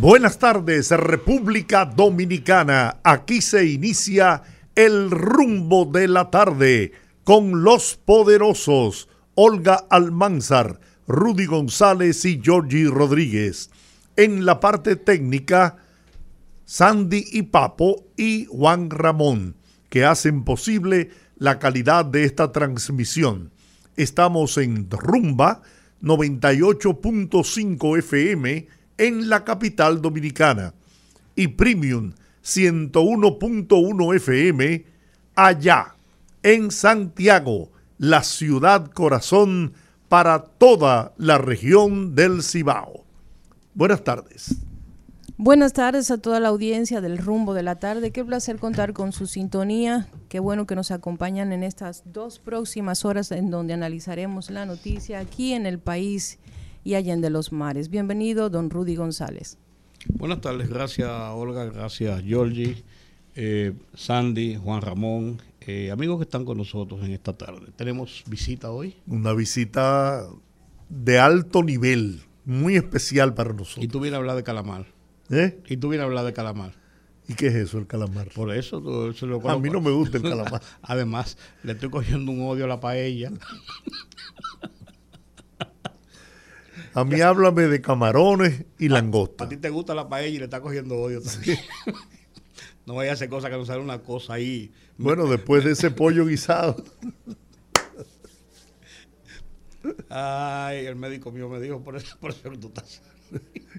Buenas tardes, República Dominicana. Aquí se inicia el rumbo de la tarde con los poderosos Olga Almanzar, Rudy González y Georgie Rodríguez. En la parte técnica, Sandy y Papo y Juan Ramón, que hacen posible la calidad de esta transmisión. Estamos en Rumba 98.5 FM en la capital dominicana y Premium 101.1 FM allá en Santiago, la ciudad corazón para toda la región del Cibao. Buenas tardes. Buenas tardes a toda la audiencia del rumbo de la tarde. Qué placer contar con su sintonía. Qué bueno que nos acompañan en estas dos próximas horas en donde analizaremos la noticia aquí en el país y Allende los Mares. Bienvenido, don Rudy González. Buenas tardes, gracias Olga, gracias Georgie, eh, Sandy, Juan Ramón, eh, amigos que están con nosotros en esta tarde. ¿Tenemos visita hoy? Una visita de alto nivel, muy especial para nosotros. Y tú vienes a hablar de calamar. ¿Eh? Y tú vienes a hablar de calamar. ¿Y qué es eso, el calamar? Por eso, lo A mí no me gusta el calamar. Además, le estoy cogiendo un odio a la paella. A mí háblame de camarones y langosta. A, ti te gusta la paella y le está cogiendo odio también. no vaya a hacer cosas que no sale una cosa ahí. Bueno, después de ese pollo guisado. Ay, el médico mío me dijo, por eso, por eso que tú estás.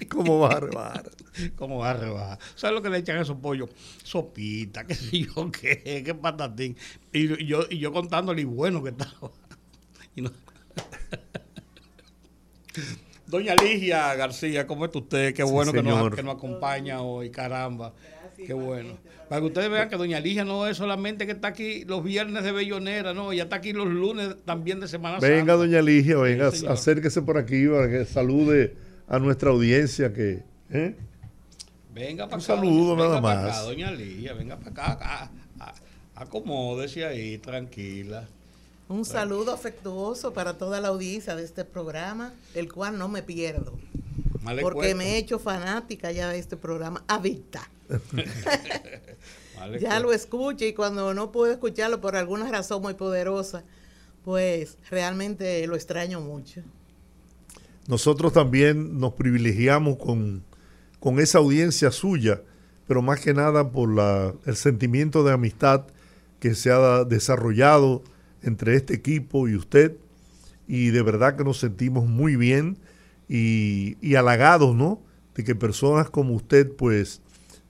¿Cómo vas a rebajar? ¿Cómo vas a rebajar? ¿Sabes lo que le echan a esos pollos? Sopita, qué sé yo, qué, qué patatín. Y yo, y yo contándole y bueno que estaba. Y no. Doña Ligia García, ¿cómo está usted? Qué bueno que, nos, que, nos, acompaña hoy, caramba. Qué bueno. Para que ustedes vean que Doña Ligia no es solamente que está aquí los viernes de Bellonera, no, ella está aquí los lunes también de Semana Santa. Venga, Doña Ligia, venga, acérquese por aquí para que salude a nuestra audiencia que... ¿eh? Venga para Un saludo nada más. Acá, Doña Ligia, venga para acá, acomódese ahí, tranquila. Un saludo afectuoso para toda la audiencia de este programa, el cual no me pierdo. porque me he hecho fanática ya de este programa, adicta. ya lo escucho y cuando no puedo escucharlo por alguna razón muy poderosa, pues realmente lo extraño mucho. Nosotros también nos privilegiamos con, con esa audiencia suya, pero más que nada por la, el sentimiento de amistad que se ha desarrollado entre este equipo y usted y de verdad que nos sentimos muy bien y, y, halagados, ¿no? De que personas como usted pues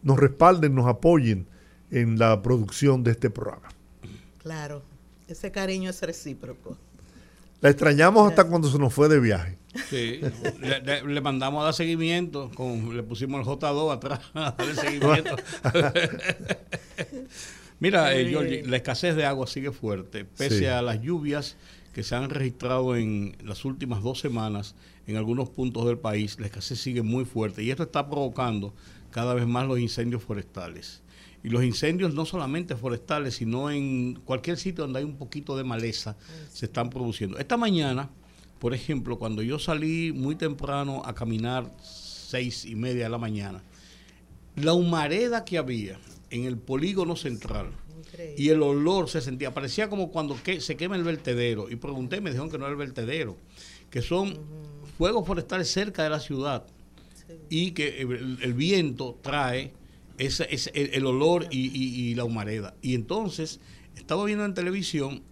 nos respalden, nos apoyen en la producción de este programa. Claro, ese cariño es recíproco. La extrañamos hasta cuando se nos fue de viaje. Sí, le, mandamos a dar seguimiento, con, le pusimos el J2 atrás a darle seguimiento. Mira, eh, la escasez de agua sigue fuerte, pese a las lluvias que se han registrado en las últimas dos semanas en algunos puntos del país, la escasez sigue muy fuerte y esto está provocando cada vez más los incendios forestales. Y los incendios no solamente forestales, sino en cualquier sitio donde hay un poquito de maleza, se están produciendo. Esta mañana, por ejemplo, cuando yo salí muy temprano a caminar, seis y media de la mañana, la humareda que había en el polígono central. Y el olor se sentía, parecía como cuando se quema el vertedero. Y pregunté, me dijeron que no era el vertedero, que son fuegos forestales cerca de la ciudad y que el, viento trae ese, el, olor y, la humareda. Y entonces estaba viendo en televisión,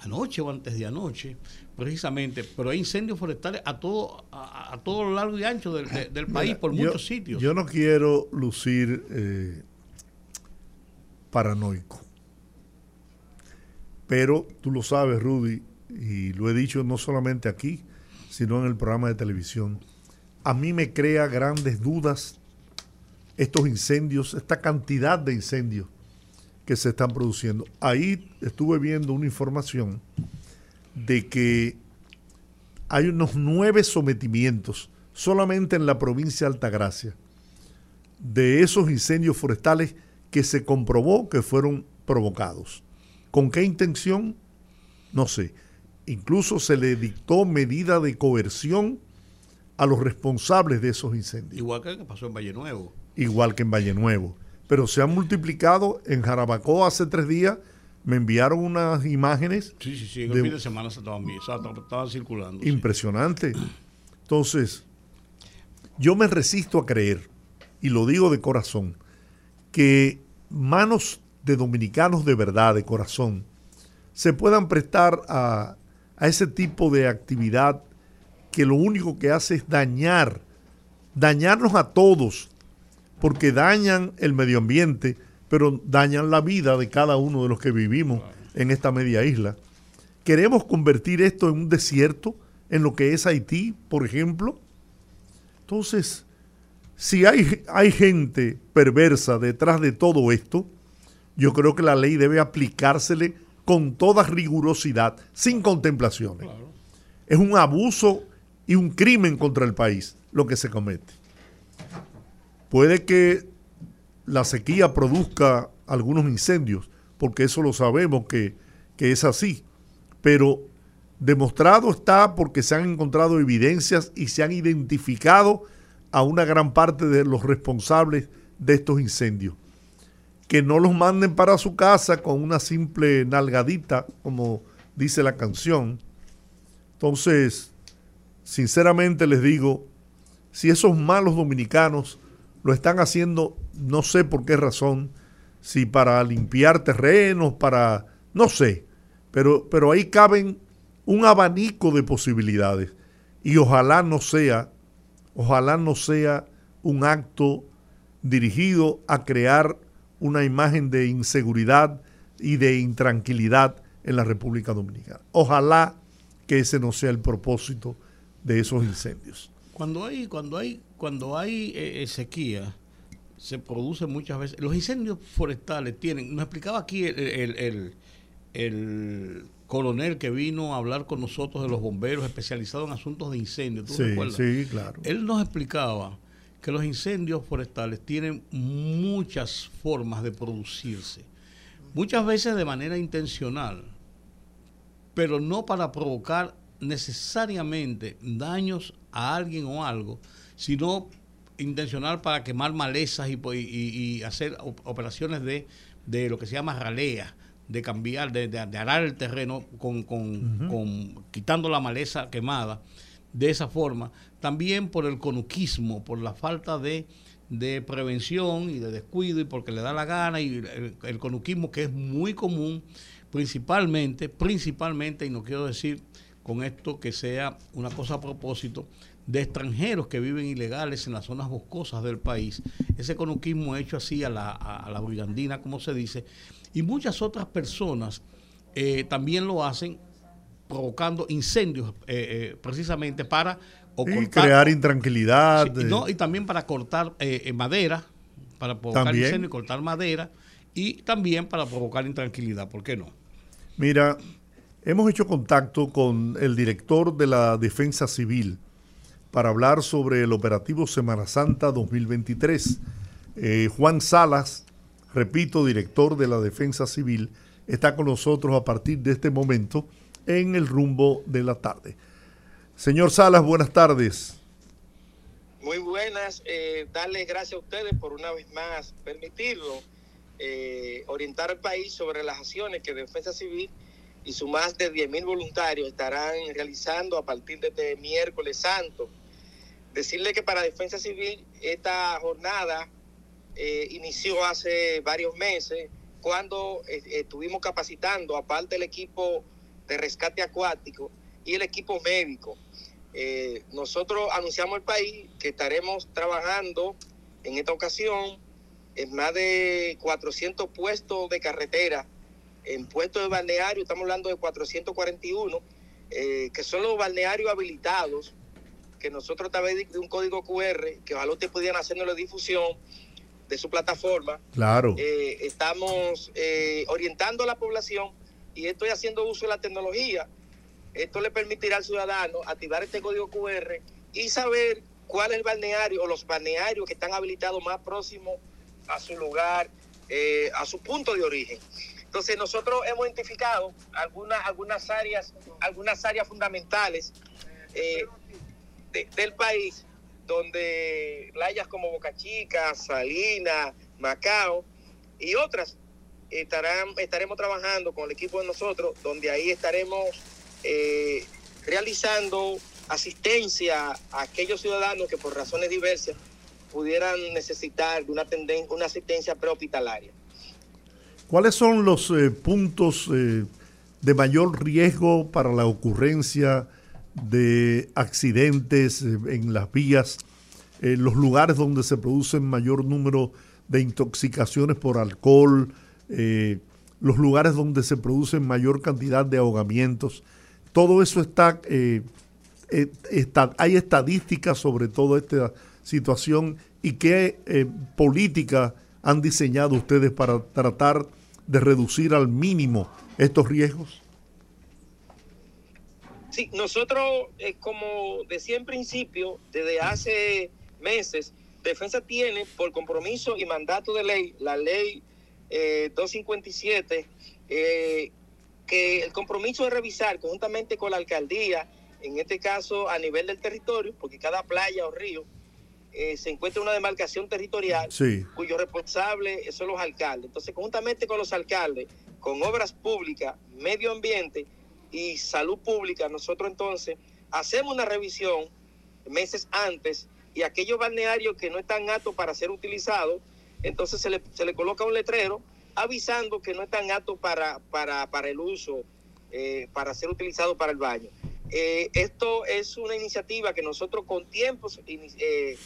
anoche o antes de anoche, precisamente, pero hay incendios forestales a todo, a, todo lo largo y ancho del, país, por muchos sitios. Yo no quiero lucir... Eh, paranoico. Pero tú lo sabes, Rudy, y lo he dicho no solamente aquí, sino en el programa de televisión. A mí me crea grandes dudas estos incendios, esta cantidad de incendios que se están produciendo. Ahí estuve viendo una información de que hay unos nueve sometimientos solamente en la provincia de Altagracia de esos incendios forestales que se comprobó que fueron provocados. ¿Con qué intención? No sé. Incluso se le dictó medida de coerción a los responsables de esos incendios. Igual que pasó en Valle Nuevo. Igual que en Valle Nuevo. Pero se han multiplicado. En Jarabacoa hace tres días me enviaron unas imágenes. Sí, sí, sí. En el fin de semana se estaban, estaban circulando. Impresionante. Entonces, yo me resisto a creer, y lo digo de corazón, que manos de dominicanos de verdad, de corazón, se puedan prestar a, a ese tipo de actividad que lo único que hace es dañar, dañarnos a todos, porque dañan el medio ambiente, pero dañan la vida de cada uno de los que vivimos en esta media isla. ¿Queremos convertir esto en un desierto, en lo que es Haití, por ejemplo? Entonces, si hay, hay gente perversa detrás de todo esto, yo creo que la ley debe aplicársele con toda rigurosidad, sin contemplaciones. Es un abuso y un crimen contra el país lo que se comete. Puede que la sequía produzca algunos incendios, porque eso lo sabemos que, que es así, pero demostrado está porque se han encontrado evidencias y se han identificado a una gran parte de los responsables de estos incendios. Que no los manden para su casa con una simple nalgadita, como dice la canción. Entonces, sinceramente les digo, si esos malos dominicanos lo están haciendo, no sé por qué razón, si para limpiar terrenos, para, no sé, pero, pero ahí caben un abanico de posibilidades y ojalá no sea, ojalá no sea un acto dirigido a crear una imagen de inseguridad y de intranquilidad en la República Dominicana. Ojalá que ese no sea el propósito de esos incendios. Cuando hay, cuando hay, cuando hay eh, eh, sequía, se produce muchas veces. Los incendios forestales tienen, nos explicaba aquí el, coronel que vino a hablar con nosotros de los bomberos especializados en asuntos de incendios. sí, sí, claro. Él nos explicaba que los incendios forestales tienen muchas formas de producirse, muchas veces de manera intencional, pero no para provocar necesariamente daños a alguien o algo, sino intencional para quemar malezas y, hacer operaciones de, de, lo que se llama ralea, de cambiar, de, de, arar el terreno con, con, quitando la maleza quemada de esa forma. También por el conuquismo, por la falta de, prevención y de descuido y porque le da la gana y el, el conuquismo que es muy común principalmente, principalmente, y no quiero decir con esto que sea una cosa a propósito de extranjeros que viven ilegales en las zonas boscosas del país. Ese conuquismo hecho así a la, a, la brigandina, como se dice, y muchas otras personas eh, también lo hacen provocando incendios eh, eh, precisamente para y crear intranquilidad. no, y también para cortar madera, para provocar incendios y cortar madera, y también para provocar intranquilidad, ¿por qué no? Mira, Hemos hecho contacto con el director de la Defensa Civil para hablar sobre el operativo Semana Santa 2023. Eh, Juan Salas, repito, director de la Defensa Civil, está con nosotros a partir de este momento en el rumbo de la tarde. Señor Salas, buenas tardes. Muy buenas, eh, darles gracias a ustedes por una vez más permitirlo eh, orientar al país sobre las acciones que Defensa Civil y sus más de 10.000 voluntarios estarán realizando a partir de este miércoles santo. Decirle que para Defensa Civil esta jornada eh, inició hace varios meses cuando eh, estuvimos capacitando, aparte del equipo de rescate acuático y el equipo médico. Eh, nosotros anunciamos al país que estaremos trabajando en esta ocasión en más de 400 puestos de carretera en puestos de balneario estamos hablando de 441, eh, que son los balnearios habilitados, que nosotros a través de un código QR, que ojalá ustedes pudieran hacernos la difusión, de su plataforma. Claro. Eh, estamos eh, orientando a la población y estoy haciendo uso de la tecnología. Esto le permitirá al ciudadano activar este código QR y saber cuál es el balneario o los balnearios que están habilitados más próximos a su lugar, eh, a su punto de origen. Entonces nosotros hemos identificado algunas, algunas áreas, algunas áreas fundamentales del país donde playas como Boca Chica, Salina, Macao y otras estaremos trabajando con el equipo de nosotros, donde ahí estaremos eh, realizando asistencia a aquellos ciudadanos que por razones diversas pudieran necesitar de una, una asistencia prehospitalaria. ¿Cuáles son los eh, puntos eh, de mayor riesgo para la ocurrencia de accidentes en las vías, los lugares donde se producen mayor número de intoxicaciones por alcohol, eh, los lugares donde se producen mayor cantidad de ahogamientos. Todo eso está, eh, eh, está hay estadísticas sobre toda esta situación y qué política han diseñado ustedes para tratar de reducir al mínimo estos riesgos. Sí, nosotros, eh, como decía en principio, desde hace meses, Defensa tiene por compromiso y mandato de ley, la ley 257, eh, eh, que el compromiso de revisar conjuntamente con la alcaldía, en este caso a nivel del territorio, porque cada playa o río se encuentra una demarcación territorial cuyo responsable son los alcaldes. Entonces, conjuntamente con los alcaldes, con obras públicas, medio ambiente, y salud pública, nosotros entonces hacemos una revisión meses antes y aquellos balnearios que no están aptos para ser utilizados, entonces se le, se le coloca un letrero avisando que no están aptos para, para, para el uso, eh, para ser utilizado para el baño. Eh, esto es una iniciativa que nosotros con tiempo eh,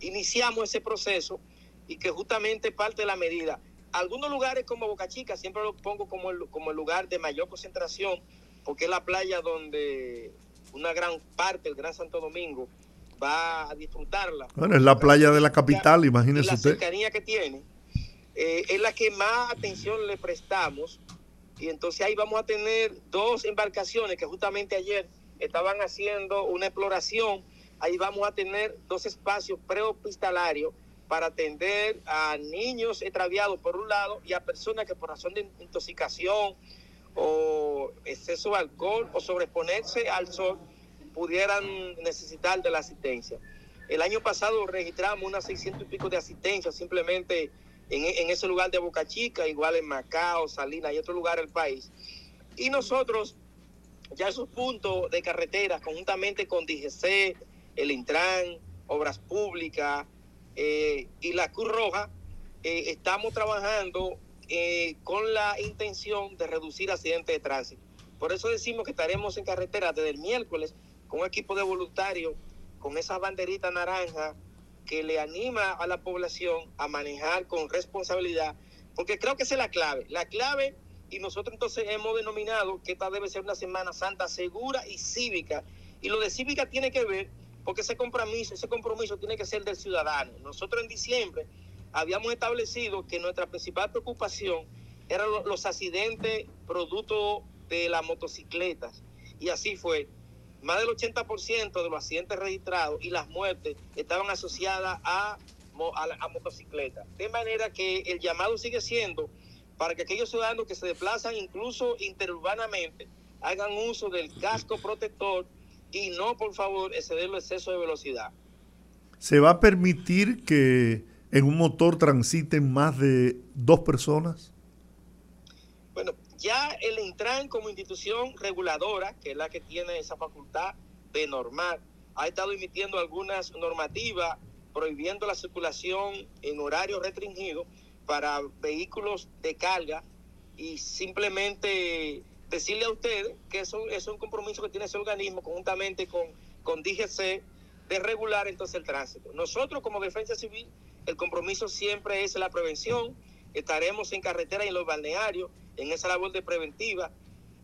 iniciamos ese proceso y que justamente parte de la medida algunos lugares como Boca Chica, siempre lo pongo como el, como el lugar de mayor concentración, porque es la playa donde una gran parte del Gran Santo Domingo va a disfrutarla. Bueno, es la playa de la capital, imagínese usted. La cercanía que tiene eh, es la que más atención le prestamos. Y entonces ahí vamos a tener dos embarcaciones que justamente ayer estaban haciendo una exploración. Ahí vamos a tener dos espacios prehospitalarios para atender a niños extraviados por un lado y a personas que por razón de intoxicación o exceso de alcohol o sobreponerse al sol pudieran necesitar de la asistencia. El año pasado registramos unas 600 y pico de asistencia simplemente en, ese lugar de Boca Chica, igual en Macao, Salinas y otro lugar del país. Y nosotros, ya esos puntos de carretera, conjuntamente con DGC, el Intran, Obras Públicas, eh, y la Cruz Roja, eh, estamos trabajando eh, con la intención de reducir accidentes de tránsito. Por eso decimos que estaremos en carretera desde el miércoles con un equipo de voluntarios con esa banderita naranja que le anima a la población a manejar con responsabilidad, porque creo que esa es la clave. La clave, y nosotros entonces hemos denominado que esta debe ser una Semana Santa segura y cívica. Y lo de cívica tiene que ver porque ese compromiso, ese compromiso tiene que ser del ciudadano. Nosotros en diciembre habíamos establecido que nuestra principal preocupación eran los accidentes producto de las motocicletas. Y así fue. Más del 80% de los accidentes registrados y las muertes estaban asociadas a, a, motocicletas. De manera que el llamado sigue siendo para que aquellos ciudadanos que se desplazan incluso interurbanamente hagan uso del casco protector y no, por favor, exceder el exceso de velocidad. ¿Se va a permitir que en un motor transiten más de dos personas? Bueno, ya el Intran como institución reguladora, que es la que tiene esa facultad de normar, ha estado emitiendo algunas normativas prohibiendo la circulación en horario restringido para vehículos de carga y simplemente decirle a ustedes que eso, es un compromiso que tiene ese organismo conjuntamente con, con DGC de regular entonces el tránsito. Nosotros como defensa civil, el compromiso siempre es la prevención, estaremos en carretera y en los balnearios, en esa labor de preventiva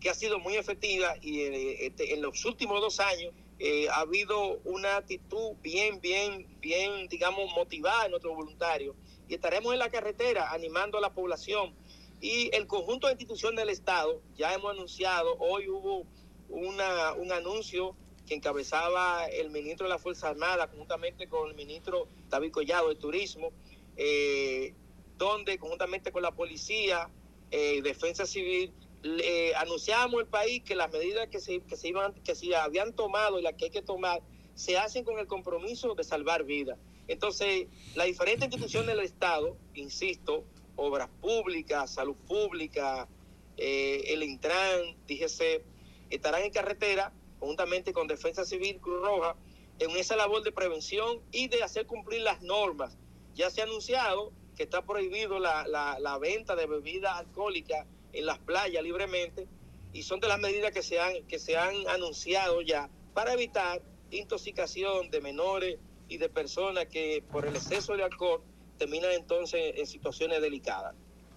que ha sido muy efectiva y eh, este, en los últimos dos años eh, ha habido una actitud bien, bien, bien, digamos, motivada en nuestros voluntarios y estaremos en la carretera animando a la población y el conjunto de instituciones del Estado, ya hemos anunciado, hoy hubo una, un anuncio que encabezaba el ministro de la Fuerza Armada, conjuntamente con el ministro David Collado de Turismo, eh, donde conjuntamente con la policía, eh, Defensa Civil, le, anunciamos al país que las medidas que se, que se, iban, que se habían tomado y las que hay que tomar se hacen con el compromiso de salvar vidas. Entonces, las diferentes instituciones del Estado, insisto, obras públicas, salud pública, eh, el Intran, DGC, estarán en carretera juntamente con Defensa Civil Cruz Roja en esa labor de prevención y de hacer cumplir las normas. Ya se ha anunciado que está prohibido la, la, venta de bebidas alcohólicas en las playas libremente y son de las medidas que se han, que se han anunciado ya para evitar intoxicación de menores y de personas que por el exceso de alcohol terminan entonces en situaciones delicadas.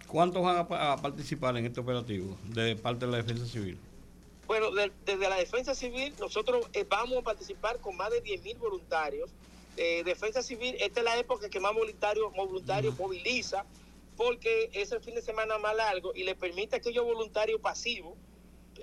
¿Cuántos van a, participar en este operativo de parte de la Defensa Civil? Bueno, desde la Defensa Civil nosotros eh, vamos a participar con más de 10 mil voluntarios. Eh, Defensa Civil, esta es la época que más voluntarios, voluntarios moviliza porque es el fin de semana más largo y le permite a aquellos voluntarios pasivos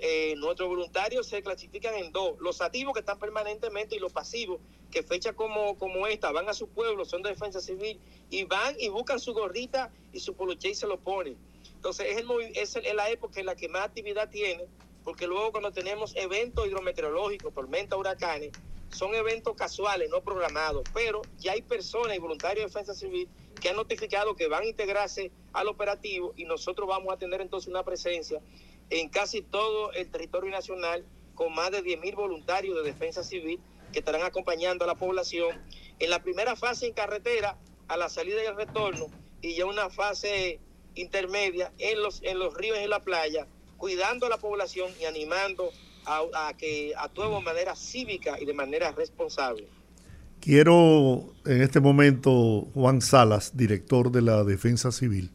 eh, nuestros voluntarios se clasifican en dos, los activos que están permanentemente y los pasivos que fecha como, como esta van a su pueblo, son de defensa civil y van y buscan su gordita y su poloche y se lo ponen. Entonces es, el, es, es la época en la que más actividad tiene, porque luego cuando tenemos eventos hidrometeorológicos, tormentas, huracanes, son eventos casuales, no programados, pero ya hay personas y voluntarios de defensa civil que han notificado que van a integrarse al operativo y nosotros vamos a tener entonces una presencia en casi todo el territorio nacional con más de 10.000 voluntarios de defensa civil que estarán acompañando a la población en la primera fase en carretera, a la salida y el retorno, y ya una fase intermedia en los, en los ríos y en la playa, cuidando a la población y animando a, a que actuemos de manera cívica y de manera responsable. Quiero en este momento, Juan Salas, director de la Defensa Civil,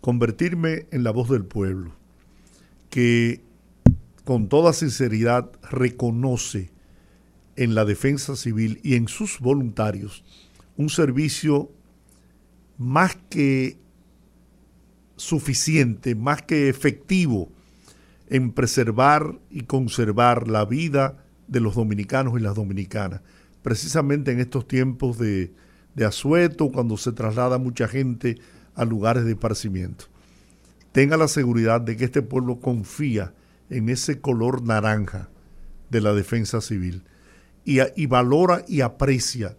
convertirme en la voz del pueblo que con toda sinceridad reconoce en la defensa civil y en sus voluntarios un servicio más que suficiente, más que efectivo en preservar y conservar la vida de los dominicanos y las dominicanas, precisamente en estos tiempos de, de asueto, cuando se traslada mucha gente a lugares de esparcimiento tenga la seguridad de que este pueblo confía en ese color naranja de la defensa civil y, y, valora y aprecia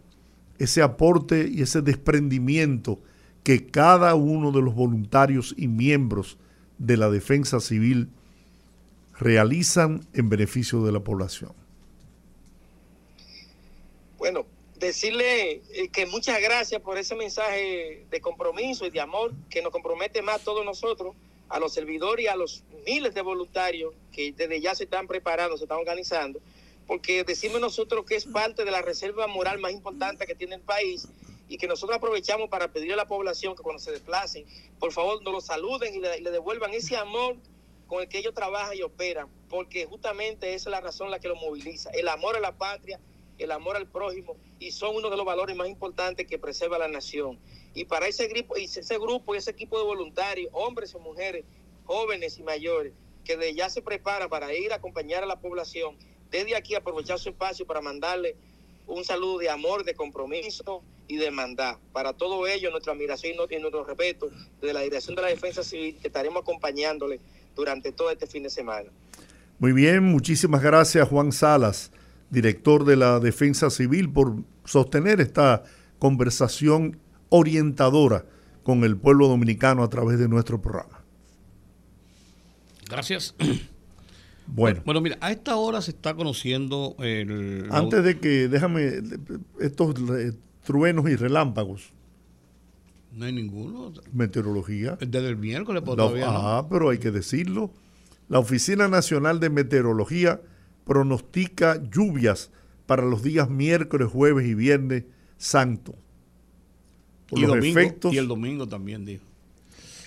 ese aporte y ese desprendimiento que cada uno de los voluntarios y miembros de la defensa civil realizan en beneficio de la población. Bueno, decirle eh, que muchas gracias por ese mensaje de compromiso y de amor que nos compromete más a todos nosotros, a los servidores y a los miles de voluntarios que desde ya se están preparando, se están organizando, porque decimos nosotros que es parte de la reserva moral más importante que tiene el país y que nosotros aprovechamos para pedirle a la población que cuando se desplacen, por favor, nos lo saluden y le, devuelvan ese amor con el que ellos trabajan y operan, porque justamente esa es la razón la que los moviliza, el amor a la patria el amor al prójimo y son uno de los valores más importantes que preserva la nación. Y para ese grupo, y ese grupo y ese equipo de voluntarios, hombres y mujeres, jóvenes y mayores, que de ya se prepara para ir a acompañar a la población, desde aquí aprovechar su espacio para mandarle un saludo de amor, de compromiso y de mandar. Para todo ello, nuestra admiración y nuestro respeto de la Dirección de la Defensa Civil, que estaremos acompañándole durante todo este fin de semana. Muy bien, muchísimas gracias Juan Salas director de la Defensa Civil, por sostener esta conversación orientadora con el pueblo dominicano a través de nuestro programa. Gracias. Bueno. bueno, mira, a esta hora se está conociendo el... Antes de que, déjame, estos truenos y relámpagos. No hay ninguno. Meteorología. Desde el miércoles, pues, todavía Ah, pero hay que decirlo. La Oficina Nacional de Meteorología pronostica lluvias para los días miércoles, jueves y viernes santo. y, los efectos y el domingo también dijo.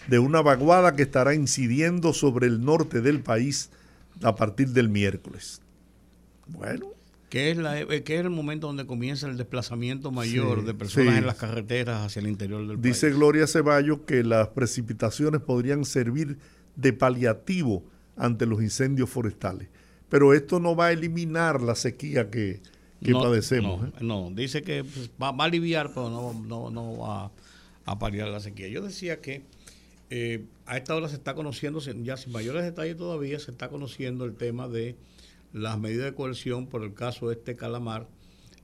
De una vaguada que estará incidiendo sobre el norte del país a partir del miércoles. Bueno, que es, la, eh, que es el momento donde comienza el desplazamiento mayor de personas en las carreteras hacia el interior del Dice Gloria Ceballos que las precipitaciones podrían servir de paliativo ante los incendios forestales. Pero esto no va a eliminar la sequía que, padecemos. No, ¿eh? no, dice que pues, va, a aliviar, pero no, no, va a paliar la sequía. Yo decía que eh, a esta hora se está conociendo, ya sin mayores detalles todavía, se está conociendo el tema de las medidas de coerción por el caso de este Calamar,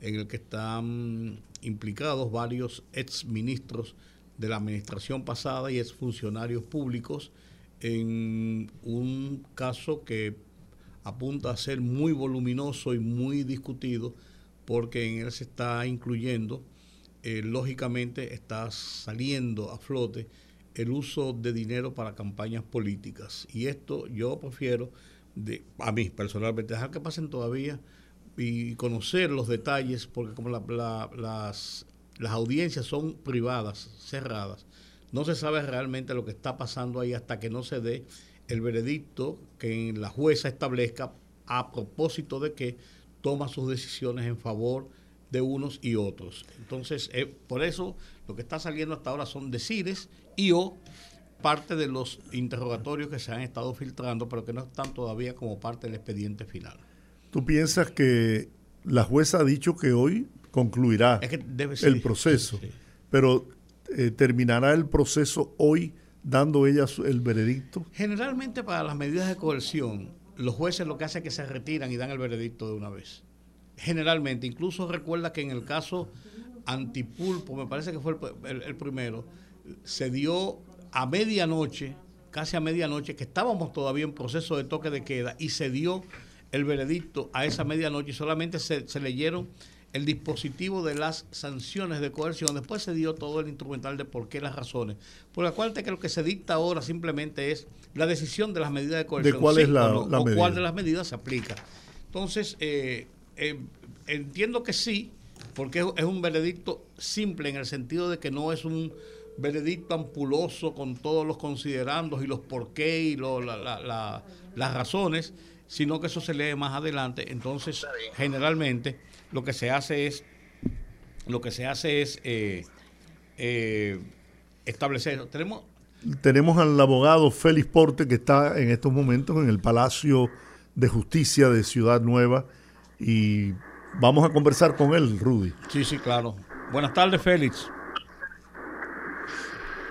en el que están implicados varios exministros de la administración pasada y exfuncionarios públicos en un caso que apunta a ser muy voluminoso y muy discutido porque en él se está incluyendo, eh, lógicamente está saliendo a flote el uso de dinero para campañas políticas. Y esto yo prefiero de, a mí personalmente, dejar que pasen todavía y conocer los detalles, porque como las, las audiencias son privadas, cerradas, no se sabe realmente lo que está pasando ahí hasta que no se dé el veredicto que la jueza establezca a propósito de que toma sus decisiones en favor de unos y otros. Entonces, eh, por eso lo que está saliendo hasta ahora son decires y o parte de los interrogatorios que se han estado filtrando, pero que no están todavía como parte del expediente final. ¿Tú piensas que la jueza ha dicho que hoy concluirá el proceso, pero eh, terminará el proceso hoy dando ella el veredicto? Generalmente para las medidas de coerción, los jueces lo que hacen es que se retiran y dan el veredicto de una vez. Generalmente, incluso recuerda que en el caso Antipulpo, me parece que fue el primero, se dio a medianoche, casi a medianoche, que estábamos todavía en proceso de toque de queda y se dio el veredicto a esa medianoche y solamente se, leyeron el dispositivo de las sanciones de coerción. Después se dio todo el instrumental de por qué las razones. Por la cual que lo que se dicta ahora simplemente es la decisión de las medidas de coerción. ¿De cuál es la, o, cuál de las medidas se aplica. Entonces, eh, eh, entiendo que sí, porque es un veredicto simple en el sentido de que no es un veredicto ampuloso con todos los considerandos y los por qué y las razones, sino que eso se lee más adelante. Entonces, generalmente lo que se hace es lo que se hace es eh, eh, establecer. Tenemos tenemos al abogado Félix Porte que está en estos momentos en el Palacio de Justicia de Ciudad Nueva y vamos a conversar con él, Rudy. Sí, sí, claro. Buenas tardes, Félix.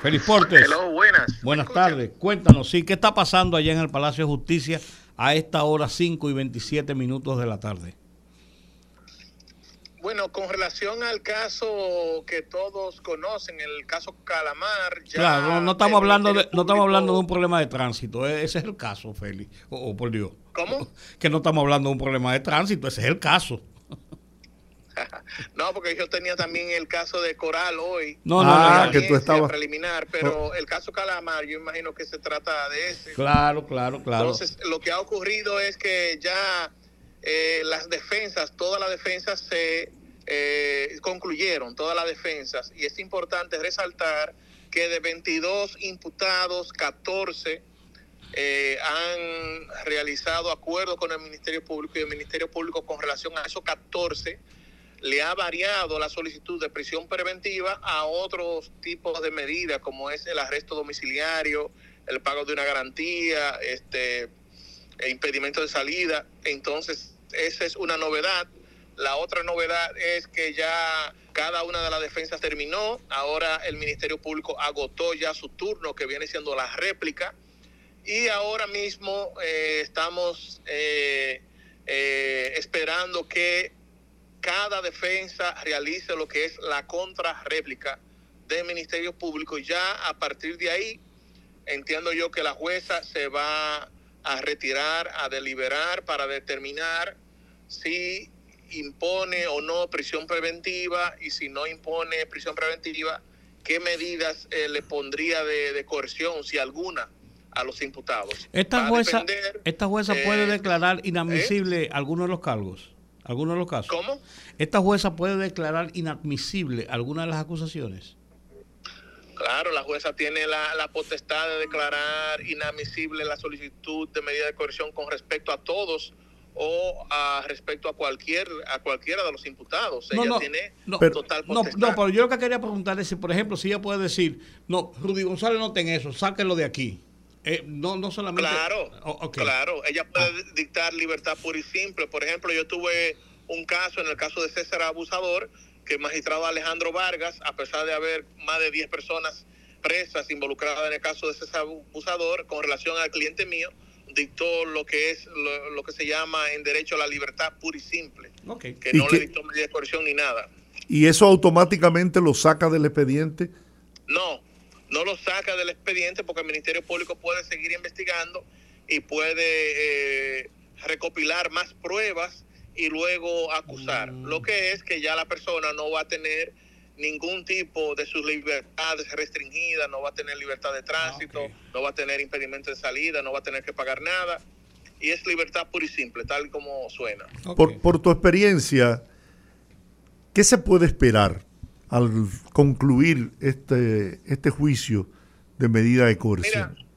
Feliz Portes. buenas. Buenas tardes. Cuéntanos, sí, ¿qué está pasando allá en el Palacio de Justicia a esta hora 5 y 27 minutos de la tarde? Bueno, con relación al caso que todos conocen, el caso Calamar, ya claro, no, estamos hablando de no estamos hablando de un problema de tránsito, e-, ese es el caso, Félix. O por Dios. ¿Cómo? Que no estamos hablando de un problema de tránsito, ese es el caso. no, porque yo tenía también el caso de Coral hoy. No, no, ah, que tú estabas preliminar, pero el caso Calamar, yo imagino que se trata de ese. Claro, claro, claro. Entonces, lo que ha ocurrido es que ya eh, las defensas, todas las defensas se eh, concluyeron, todas las defensas, y es importante resaltar que de 22 imputados, 14 eh, han realizado acuerdos con el Ministerio Público y el Ministerio Público con relación a esos 14 le ha variado la solicitud de prisión preventiva a otros tipos de medidas, como es el arresto domiciliario, el pago de una garantía, este, el impedimento de salida. Entonces, esa es una novedad. La otra novedad es que ya cada una de las defensas terminó. Ahora el Ministerio Público agotó ya su turno, que viene siendo la réplica. Y ahora mismo eh, estamos eh, eh, esperando que cada defensa realice lo que es la contrarréplica del Ministerio Público. Ya a partir de ahí, entiendo yo que la jueza se va a retirar, a deliberar para determinar si impone o no prisión preventiva y si no impone prisión preventiva, qué medidas eh, le pondría de, coerción, si alguna, a los imputados. ¿Esta jueza, esta jueza puede eh, declarar inadmisible ¿eh? alguno de los cargos? ¿Alguno de los casos? ¿Cómo? ¿Esta jueza puede declarar inadmisible alguna de las acusaciones? Claro, la jueza tiene la, potestad de declarar inadmisible la solicitud de medida de coerción con respecto a todos o a respecto a cualquier a cualquiera de los imputados. ella no, tiene total no, no, pero yo lo que quería preguntarle es si, por ejemplo, si ella puede decir, no, Rudy González no ten eso, sáquenlo de aquí. Eh, no, no solamente. Claro, oh, claro. Ella puede ah. dictar libertad pura y simple. Por ejemplo, yo tuve un caso, en el caso de César Abusador, que el magistrado Alejandro Vargas, a pesar de haber más de 10 personas presas involucradas en el caso de César Abusador, con relación al cliente mío, dictó lo que es lo, que se llama en derecho a la libertad pura y simple, que no le dictó medida de coerción ni nada. ¿Y eso automáticamente lo saca del expediente? No, no lo saca del expediente porque el Ministerio Público puede seguir investigando y puede eh, recopilar más pruebas y luego acusar. Mm. Lo que es que ya la persona no va a tener ningún tipo de sus libertades restringidas, no va a tener libertad de tránsito, ah, no va a tener impedimento de salida, no va a tener que pagar nada. Y es libertad pura y simple, tal como suena. Por, por tu experiencia, ¿qué se puede esperar al concluir este, este juicio de medida de coerción? Mira,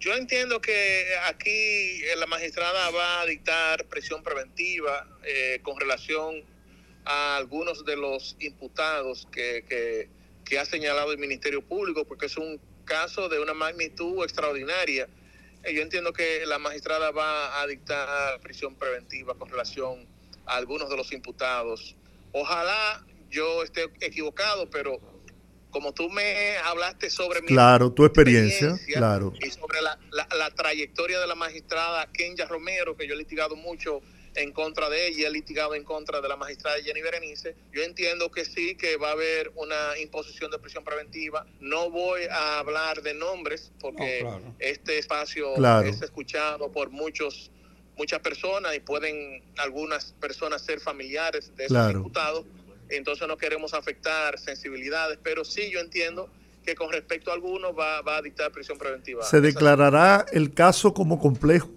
yo entiendo que aquí eh, la magistrada va a dictar presión preventiva eh, con relación a algunos de los imputados que, que, que ha señalado el Ministerio Público, porque es un caso de una magnitud extraordinaria. Eh, yo entiendo que la magistrada va a dictar prisión preventiva con relación a algunos de los imputados. Ojalá yo esté equivocado, pero como tú me hablaste sobre mi claro, tu experiencia, claro. y sobre la, la, trayectoria de la magistrada Kenya Romero, que yo he litigado mucho en contra de ella, he litigado en contra de la magistrada Jenny Berenice, yo entiendo que sí, que va a haber una imposición de prisión preventiva. No voy a hablar de nombres porque este espacio es escuchado por muchos muchas personas y pueden algunas personas ser familiares de esos diputados entonces no queremos afectar sensibilidades, pero sí yo entiendo que con respecto a algunos va, a dictar prisión preventiva. ¿Se declarará el caso como complejo?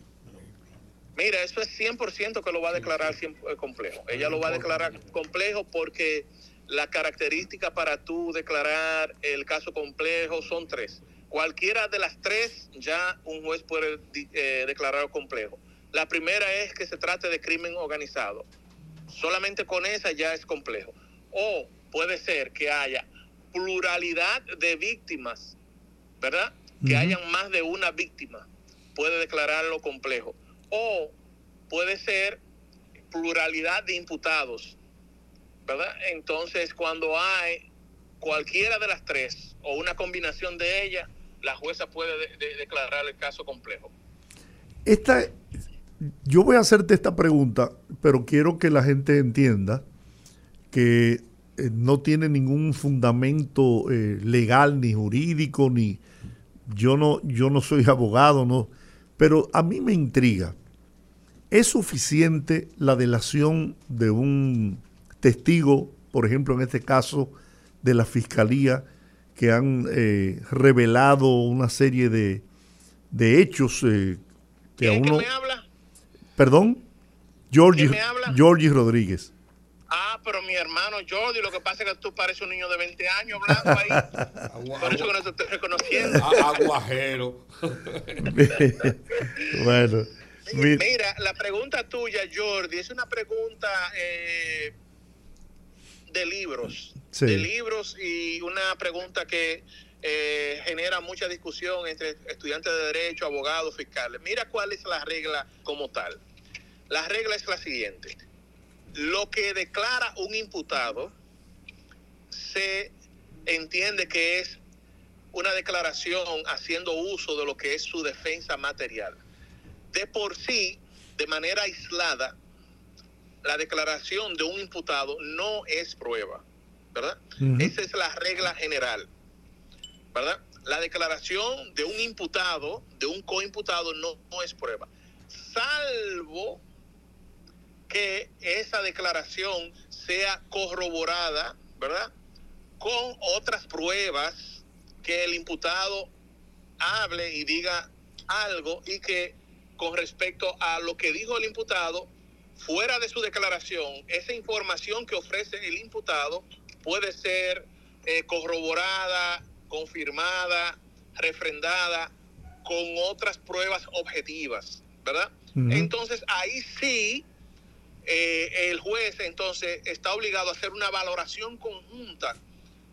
Mira, eso es 100% que lo va a declarar eh, complejo. Ella lo va a declarar complejo porque la característica para tú declarar el caso complejo son tres. Cualquiera de las tres ya un juez puede eh, declarar complejo. La primera es que se trate de crimen organizado. Solamente con esa ya es complejo. O puede ser que haya pluralidad de víctimas, ¿verdad? Que hayan más de una víctima, puede declararlo complejo. O puede ser pluralidad de imputados, ¿verdad? Entonces, cuando hay cualquiera de las tres o una combinación de ellas, la jueza puede declarar el caso complejo. Esta, yo voy a hacerte esta pregunta, pero quiero que la gente entienda que eh, no tiene ningún fundamento eh, legal ni jurídico ni yo no yo no soy abogado no pero a mí me intriga es suficiente la delación de un testigo por ejemplo en este caso de la fiscalía que han eh, revelado una serie de, de hechos que a uno me habla? perdón Georgie Rodríguez Ah, pero mi hermano Jordi, lo que pasa es que tú pareces un niño de 20 años blanco ahí. Por eso que no te estoy reconociendo. Aguajero. bueno. Mira, la pregunta tuya, Jordi, es una pregunta eh, de libros. De libros y una pregunta que eh, genera mucha discusión entre estudiantes de derecho, abogados, fiscales. Mira cuál es la regla como tal. La regla es la siguiente lo que declara un imputado se entiende que es una declaración haciendo uso de lo que es su defensa material. De por sí, de manera aislada, la declaración de un imputado no es prueba, ¿verdad? Esa es la regla general, ¿verdad? La declaración de un imputado, de un coimputado, no, no es prueba, salvo que esa declaración sea corroborada, ¿verdad? Con otras pruebas que el imputado hable y diga algo y que con respecto a lo que dijo el imputado, fuera de su declaración, esa información que ofrece el imputado puede ser eh, corroborada, confirmada, refrendada con otras pruebas objetivas, ¿verdad? Entonces ahí sí eh, el juez entonces está obligado a hacer una valoración conjunta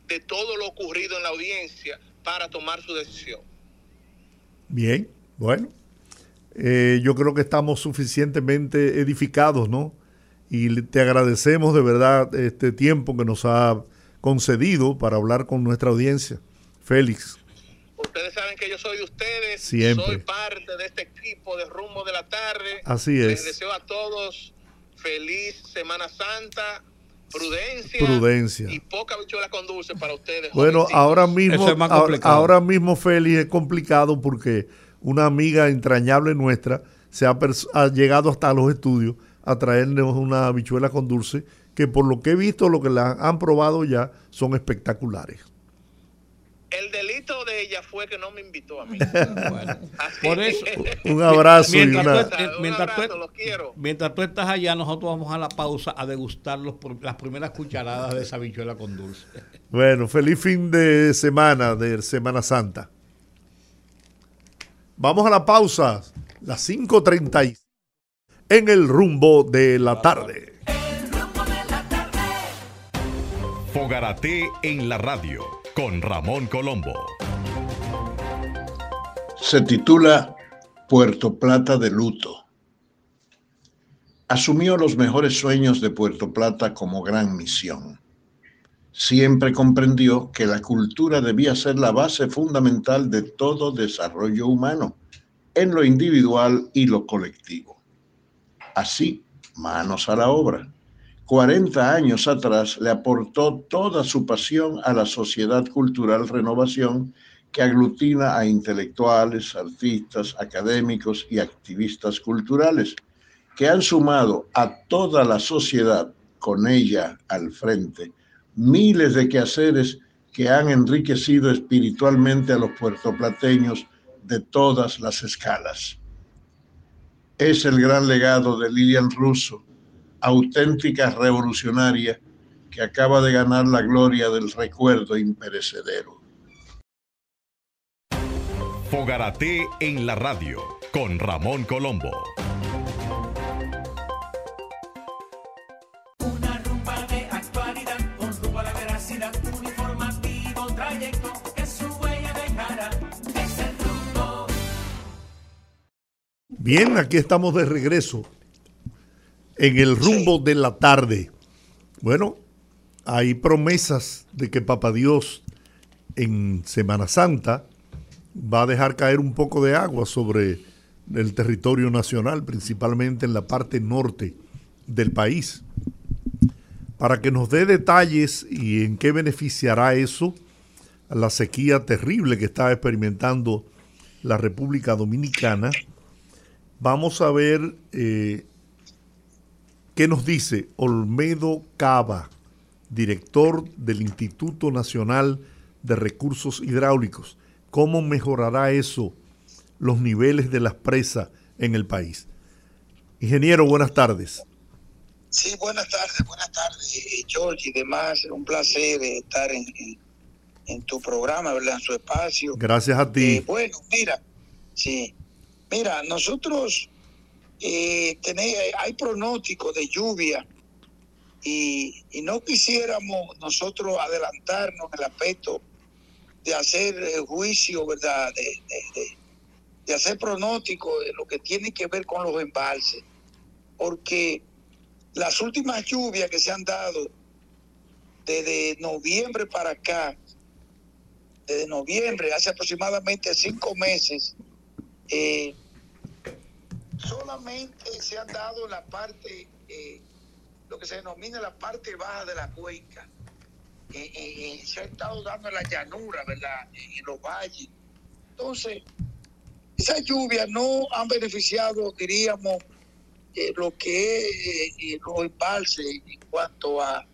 de todo lo ocurrido en la audiencia para tomar su decisión. Bien, bueno, eh, yo creo que estamos suficientemente edificados, ¿no? Y te agradecemos de verdad este tiempo que nos ha concedido para hablar con nuestra audiencia. Félix. Ustedes saben que yo soy de ustedes. Siempre. Soy parte de este equipo de Rumbo de la Tarde. Así es. Les deseo a todos feliz Semana Santa, prudencia, prudencia. y poca bichuela con dulce para ustedes. Bueno, ahora mismo, ahora, mismo, Félix, es complicado porque una amiga entrañable nuestra se ha, ha llegado hasta los estudios a traernos una bichuela con dulce que por lo que he visto, lo que la han probado ya son espectaculares. El delito de ella fue que no me invitó a mí. por eso, un abrazo. Mientras, tú, mientras, mientras, tú, estás allá, nosotros vamos a la pausa a degustar los, las primeras cucharadas de esa bichuela con dulce. Bueno, feliz fin de semana, de Semana Santa. Vamos a la pausa, las 5.30 en el rumbo de la tarde. Fogarate en la radio con Ramón Colombo. Se titula Puerto Plata de luto. Asumió los mejores sueños de Puerto Plata como gran misión. Siempre comprendió que la cultura debía ser la base fundamental de todo desarrollo humano, en lo individual y lo colectivo. Así, manos a la obra 40 años atrás le aportó toda su pasión a la Sociedad Cultural Renovación, que aglutina a intelectuales, artistas, académicos y activistas culturales, que han sumado a toda la sociedad con ella al frente miles de quehaceres que han enriquecido espiritualmente a los puertoplateños de todas las escalas. Es el gran legado de Lilian Russo, auténtica revolucionaria que acaba de ganar la gloria del recuerdo imperecedero. Fogarate en la radio con Ramón Colombo. Bien, aquí estamos de regreso en el rumbo de la tarde. Bueno, hay promesas de que Papá Dios en Semana Santa va a dejar caer un poco de agua sobre el territorio nacional, principalmente en la parte norte del país. Para que nos dé detalles y en qué beneficiará eso a la sequía terrible que está experimentando la República Dominicana, vamos a ver eh, ¿Qué nos dice Olmedo Cava, director del Instituto Nacional de Recursos Hidráulicos? ¿Cómo mejorará eso los niveles de las presas en el país? Ingeniero, buenas tardes. Sí, buenas tardes, buenas tardes, eh, George y demás. Un placer estar en, tu programa, ¿verdad? En su espacio. Gracias a ti. Eh, bueno, mira, sí. Mira, nosotros eh, hay pronóstico de lluvia y, no quisiéramos nosotros adelantarnos en el aspecto de hacer eh, juicio, ¿verdad? De, de, hacer pronóstico de lo que tiene que ver con los embalses, porque las últimas lluvias que se han dado desde noviembre para acá, desde noviembre, hace aproximadamente cinco meses, eh, solamente se han dado la parte, eh, lo que se denomina la parte baja de la cuenca. Eh, eh, se ha estado dando la llanura, ¿verdad? En los valles. Entonces, esas lluvias no han beneficiado, diríamos, lo que es los embalses en cuanto a,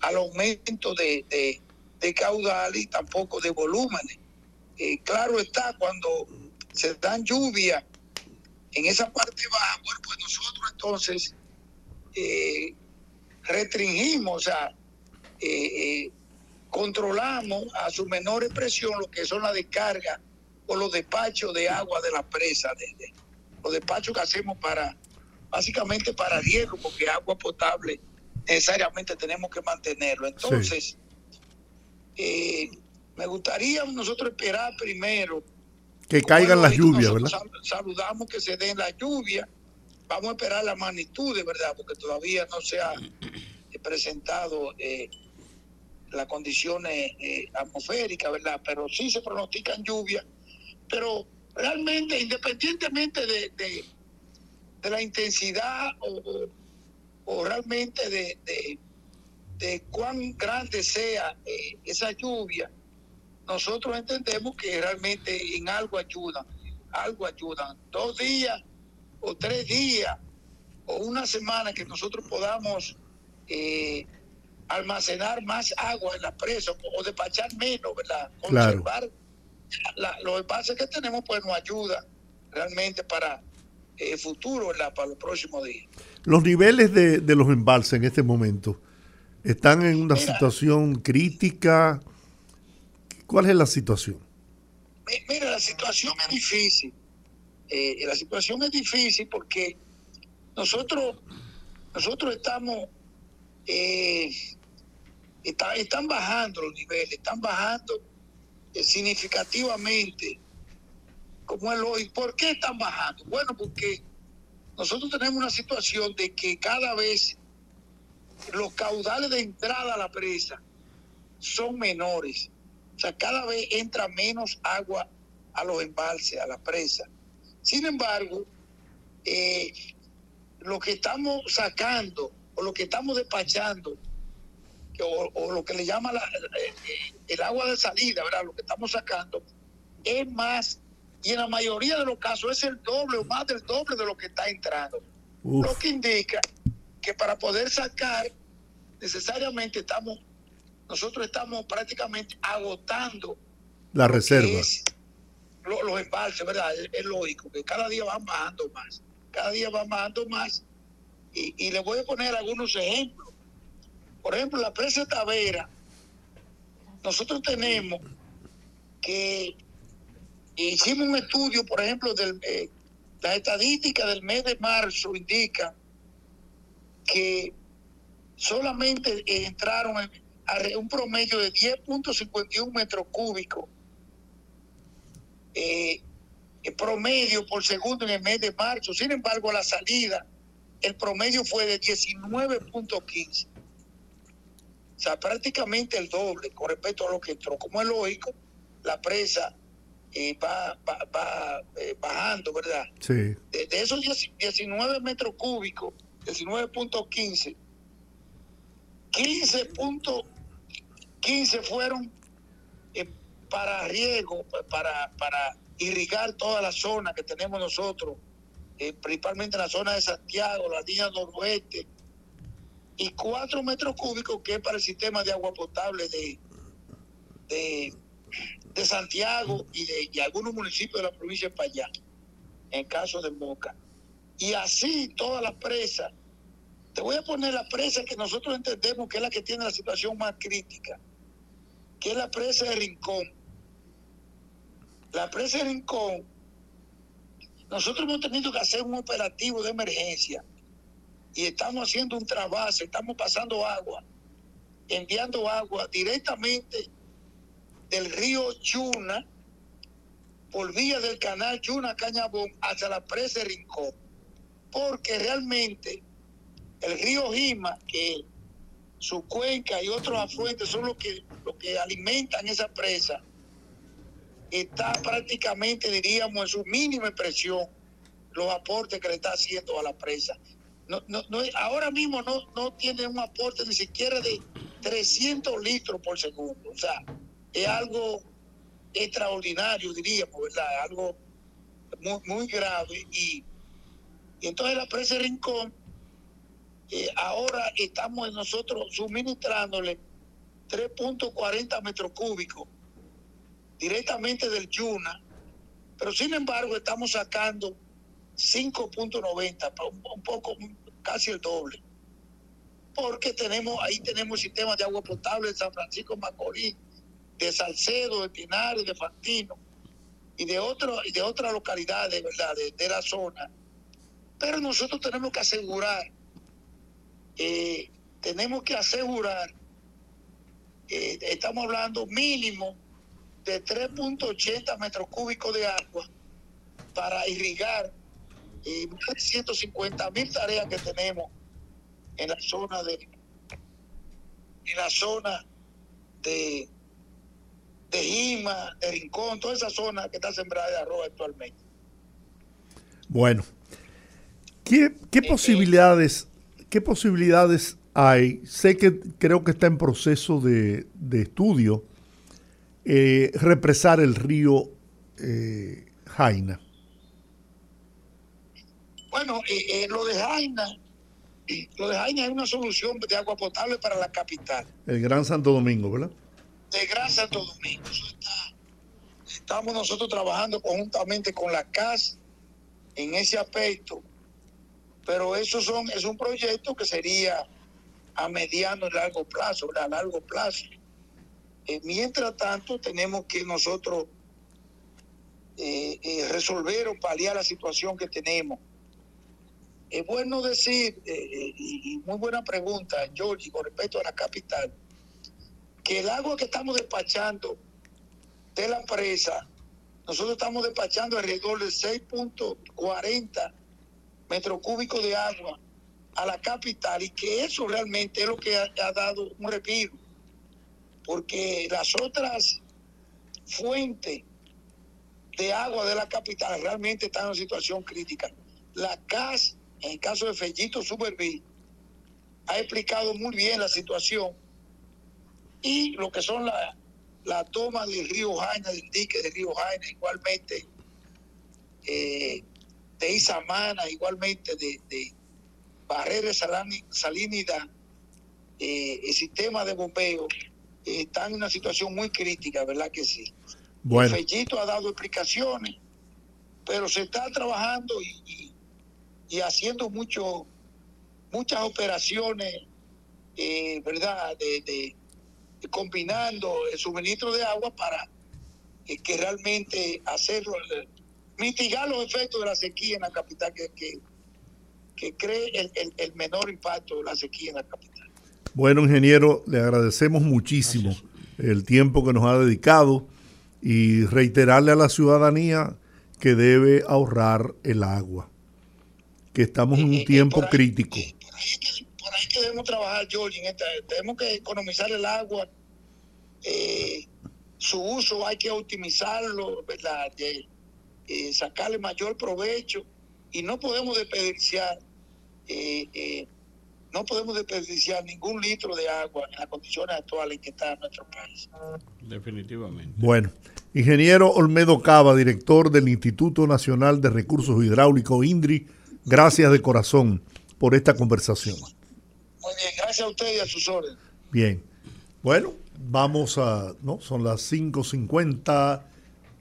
al aumento de, de, de caudal y tampoco de volúmenes. claro está, cuando se dan lluvias en esa parte baja, bueno, pues nosotros entonces eh, restringimos, o sea, eh, eh, controlamos a su menor expresión lo que son las descargas o los despachos de agua de la presa, de, los despachos que hacemos para, básicamente para riego, porque agua potable necesariamente tenemos que mantenerlo. Entonces, eh, me gustaría nosotros esperar primero. Que caigan las lluvias, ¿verdad? Saludamos que se den las lluvias. Vamos a esperar la magnitud, ¿verdad? Porque todavía no se ha presentado eh, las condiciones eh, atmosféricas, ¿verdad? Pero sí se pronostican lluvias. Pero realmente, independientemente de, de, la intensidad o, o, realmente de, de, cuán grande sea eh, esa lluvia, nosotros entendemos que realmente en algo ayudan, algo ayudan. Dos días o tres días o una semana que nosotros podamos eh, almacenar más agua en la presa o despachar menos, ¿verdad? Conservar los espacios que tenemos, pues nos ayuda realmente para el eh, futuro, ¿verdad? Para los próximos días. Los niveles de, de los embalses en este momento están en una situación crítica. ¿Cuál es la situación? Mira, la situación es difícil. Eh, la situación es difícil porque nosotros, nosotros estamos, eh, están bajando los niveles, están bajando eh, significativamente. Como es lógico. ¿Por qué están bajando? Bueno, porque nosotros tenemos una situación de que cada vez los caudales de entrada a la presa son menores. O sea, cada vez entra menos agua a los embalses, a la presa. Sin embargo, eh, lo que estamos sacando o lo que estamos despachando, o, lo que le llama eh, el agua de salida, ¿verdad? Lo que estamos sacando es más, y en la mayoría de los casos es el doble o más del doble de lo que está entrando. Lo que indica que para poder sacar, necesariamente estamos, nosotros estamos prácticamente agotando la reserva. los embalses, ¿verdad? Es, lógico que cada día van bajando más, cada día van bajando más. Y, y le voy a poner algunos ejemplos. Por ejemplo, la presa Tavera, nosotros tenemos que hicimos un estudio, por ejemplo, del, eh, la estadística del mes de marzo indica que solamente entraron a un promedio de 10.51 metros cúbicos eh, promedio por segundo en el mes de marzo. Sin embargo, la salida, el promedio fue de 19.15. O sea, prácticamente el doble con respecto a lo que entró. Como es lógico, la presa eh, va, va, eh, bajando, ¿verdad? Sí. De, de esos 19 metros cúbicos, 19.15, 15.15 fueron eh, para riego, para, para irrigar toda la zona que tenemos nosotros, eh, principalmente la zona de Santiago, la línea noroeste, y 4 metros cúbicos que es para el sistema de agua potable de, de, Santiago y de algunos municipios de la provincia de Payá, en caso de Moca. Y así todas las presas te voy a poner la presa que nosotros entendemos que es la que tiene la situación más crítica, que es la presa de Rincón. La presa de Rincón, nosotros hemos tenido que hacer un operativo de emergencia y estamos haciendo un trabajo, estamos pasando agua, enviando agua directamente del río Yuna por vía del canal Yuna Cañabón hacia la presa de Rincón, porque realmente el río Jima, que su cuenca y otros afluentes son los que, los que alimentan esa presa, está prácticamente, diríamos, en su mínima expresión los aportes que le está haciendo a la presa. No, no, no, ahora mismo no, no tiene un aporte ni siquiera de 300 litros por segundo. O sea, es algo extraordinario, diríamos, ¿verdad? Algo muy, muy grave. Y, y entonces la presa de Rincón ahora estamos nosotros suministrándole 3.40 metros cúbicos directamente del Yuna, pero sin embargo estamos sacando 5.90, un poco, casi el doble. Porque tenemos, ahí tenemos sistemas de agua potable de San Francisco Macorís, de Salcedo, de Pinares, de Fantino y de, otro, de otras localidades, ¿verdad?, de la zona Pero nosotros tenemos que asegurar, eh, tenemos que asegurar, eh, estamos hablando mínimo de 3.80 metros cúbicos de agua para irrigar eh, más de 150 mil tareas que tenemos en la zona de en la zona de de Jima, de Rincón, toda esa zona que está sembrada de arroz actualmente. Bueno, ¿qué, qué Eh, posibilidades, qué posibilidades hay? Sé que creo que está en proceso de, de estudio eh, represar el río eh, Jaina. Bueno, eh, eh, lo de Jaina, lo de Jaina es una solución de agua potable para la capital, El Gran Santo Domingo, ¿verdad? de Gran Santo Domingo. Eso está- estamos nosotros trabajando conjuntamente con la CAS en ese aspecto, pero eso son, es un proyecto que sería a mediano y largo plazo, a largo plazo. Eh, mientras tanto, tenemos que nosotros eh, eh, resolver o paliar la situación que tenemos. Es bueno decir, y, muy buena pregunta, Georgie, con respecto a la capital, que el agua que estamos despachando de la presa, nosotros estamos despachando alrededor de 6.40 metros cúbicos de agua a la capital y que eso realmente es lo que ha, dado un respiro, porque las otras fuentes de agua de la capital realmente están en una situación crítica. La CAS, en el caso de Fellito Superví, ha explicado muy bien la situación y lo que son la, la toma del río Jaina, del dique del río Jaina, igualmente eh, de Isamana, igualmente de, de Barrera Salinidad, eh, el sistema de bombeo eh, está en una situación muy crítica, ¿verdad que sí? Bueno, El Fellito ha dado explicaciones, pero se está trabajando y, y- y haciendo mucho, muchas operaciones, eh, ¿verdad? De, de- de combinando el suministro de agua para eh, que realmente hacerlo, eh, mitigar los efectos de la sequía en la capital, que, que, que cree el, el- el menor impacto de la sequía en la capital. bueno, ingeniero, le agradecemos muchísimo el tiempo que nos ha dedicado y reiterarle a la ciudadanía que debe ahorrar el agua, que estamos en un tiempo por ahí- crítico. Por ahí, que, por ahí que debemos trabajar, George, en esta, tenemos que economizar el agua, eh, su uso hay que optimizarlo, ¿verdad? De, eh, sacarle mayor provecho y no podemos desperdiciar, eh, eh, no podemos desperdiciar ningún litro de agua en las condiciones actuales en que está nuestro país. Definitivamente. Bueno, ingeniero Olmedo Cava, director del Instituto Nacional de Recursos Hidráulicos, INDRI, gracias de corazón por esta conversación. Muy bien, gracias a usted y a sus órdenes. Bien, bueno, vamos a, no, son las 5.50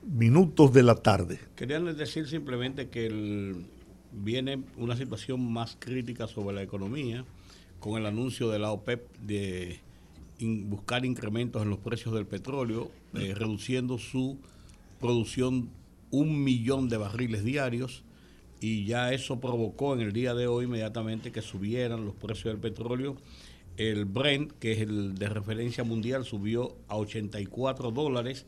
minutos de la tarde. Querían decir simplemente que el- viene una situación más crítica sobre la economía con el anuncio de la OPEP de in- buscar incrementos en los precios del petróleo, eh, reduciendo su producción un millón de barriles diarios y ya eso provocó en el día de hoy inmediatamente que subieran los precios del petróleo. El Brent, que es el de referencia mundial, subió a 84 dólares,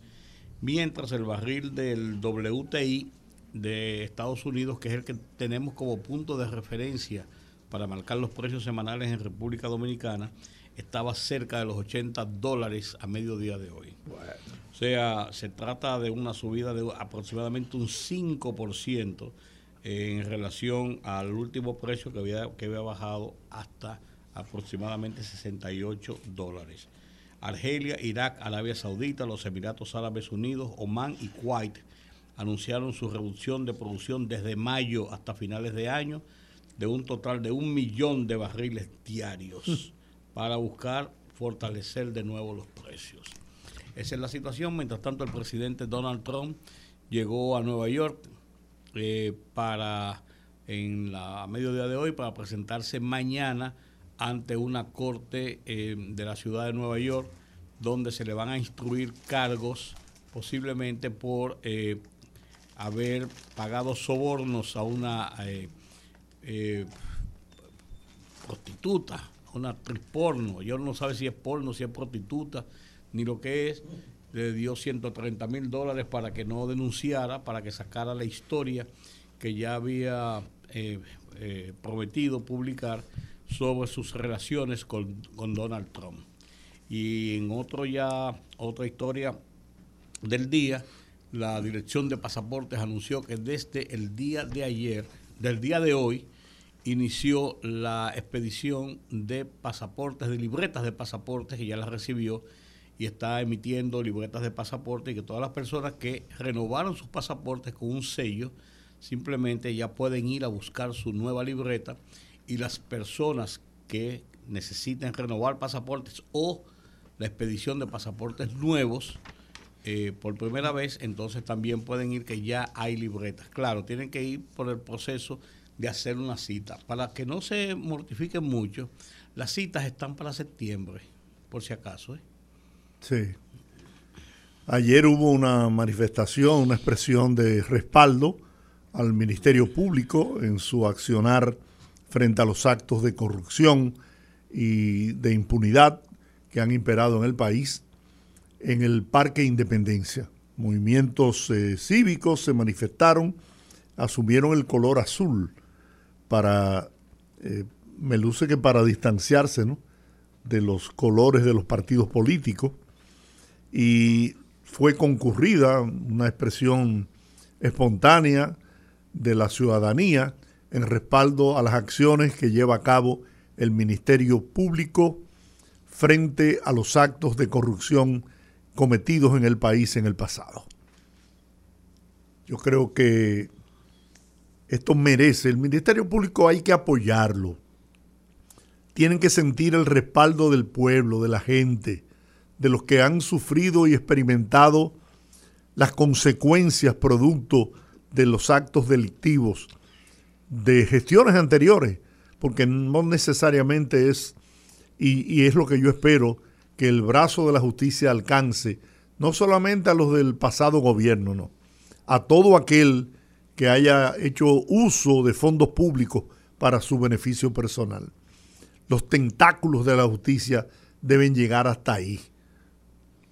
mientras el barril del WTI de Estados Unidos, que es el que tenemos como punto de referencia para marcar los precios semanales en República Dominicana, estaba cerca de los 80 dólares a mediodía de hoy. O sea, se trata de una subida de aproximadamente un 5% en relación al último precio que había, que había bajado hasta aproximadamente 68 dólares. Argelia, Irak, Arabia Saudita, los Emiratos Árabes Unidos, Omán y Kuwait anunciaron su reducción de producción desde mayo hasta finales de año de un total de un millón de barriles diarios para buscar fortalecer de nuevo los precios. Esa es la situación. Mientras tanto, el presidente Donald Trump llegó a Nueva York eh, para en la a mediodía de hoy para presentarse mañana ante una corte eh, de la ciudad de Nueva York donde se le van a instruir cargos posiblemente por eh, haber pagado sobornos a una eh, prostituta, una actriz porno. Yo no sabe si es porno, si es prostituta, ni lo que es. Le dio 130 mil dólares para que no denunciara, para que sacara la historia que ya había prometido publicar sobre sus relaciones con, con Donald Trump. Y en otro ya, otra historia del día, la Dirección de Pasaportes anunció que desde el día de ayer, del día de hoy, inició la expedición de pasaportes, de libretas de pasaportes, y ya las recibió y está emitiendo libretas de pasaporte y que todas las personas que renovaron sus pasaportes con un sello simplemente ya pueden ir a buscar su nueva libreta y las personas que necesiten renovar pasaportes o la expedición de pasaportes nuevos eh, por primera vez, entonces también pueden ir que ya hay libretas. Claro, tienen que ir por el proceso de hacer una cita. Para que no se mortifiquen mucho, las citas están para septiembre, por si acaso. ¿eh? Sí. Ayer hubo una manifestación, una expresión de respaldo al Ministerio Público en su accionar frente a los actos de corrupción y de impunidad que han imperado en el país en el Parque Independencia. Movimientos eh, cívicos se manifestaron, asumieron el color azul para, eh, me luce que para distanciarse de los colores de los partidos políticos y fue concurrida una expresión espontánea de la ciudadanía en respaldo a las acciones que lleva a cabo el Ministerio Público frente a los actos de corrupción cometidos en el país en el pasado. Yo creo que esto merece, el Ministerio Público hay que apoyarlo. Tienen que sentir el respaldo del pueblo, de la gente, de los que han sufrido y experimentado las consecuencias producto de los actos delictivos de gestiones anteriores, porque no necesariamente es, y, es lo que yo espero, que el brazo de la justicia alcance no solamente a los del pasado gobierno, no, a todo aquel que haya hecho uso de fondos públicos para su beneficio personal. Los tentáculos de la justicia deben llegar hasta ahí.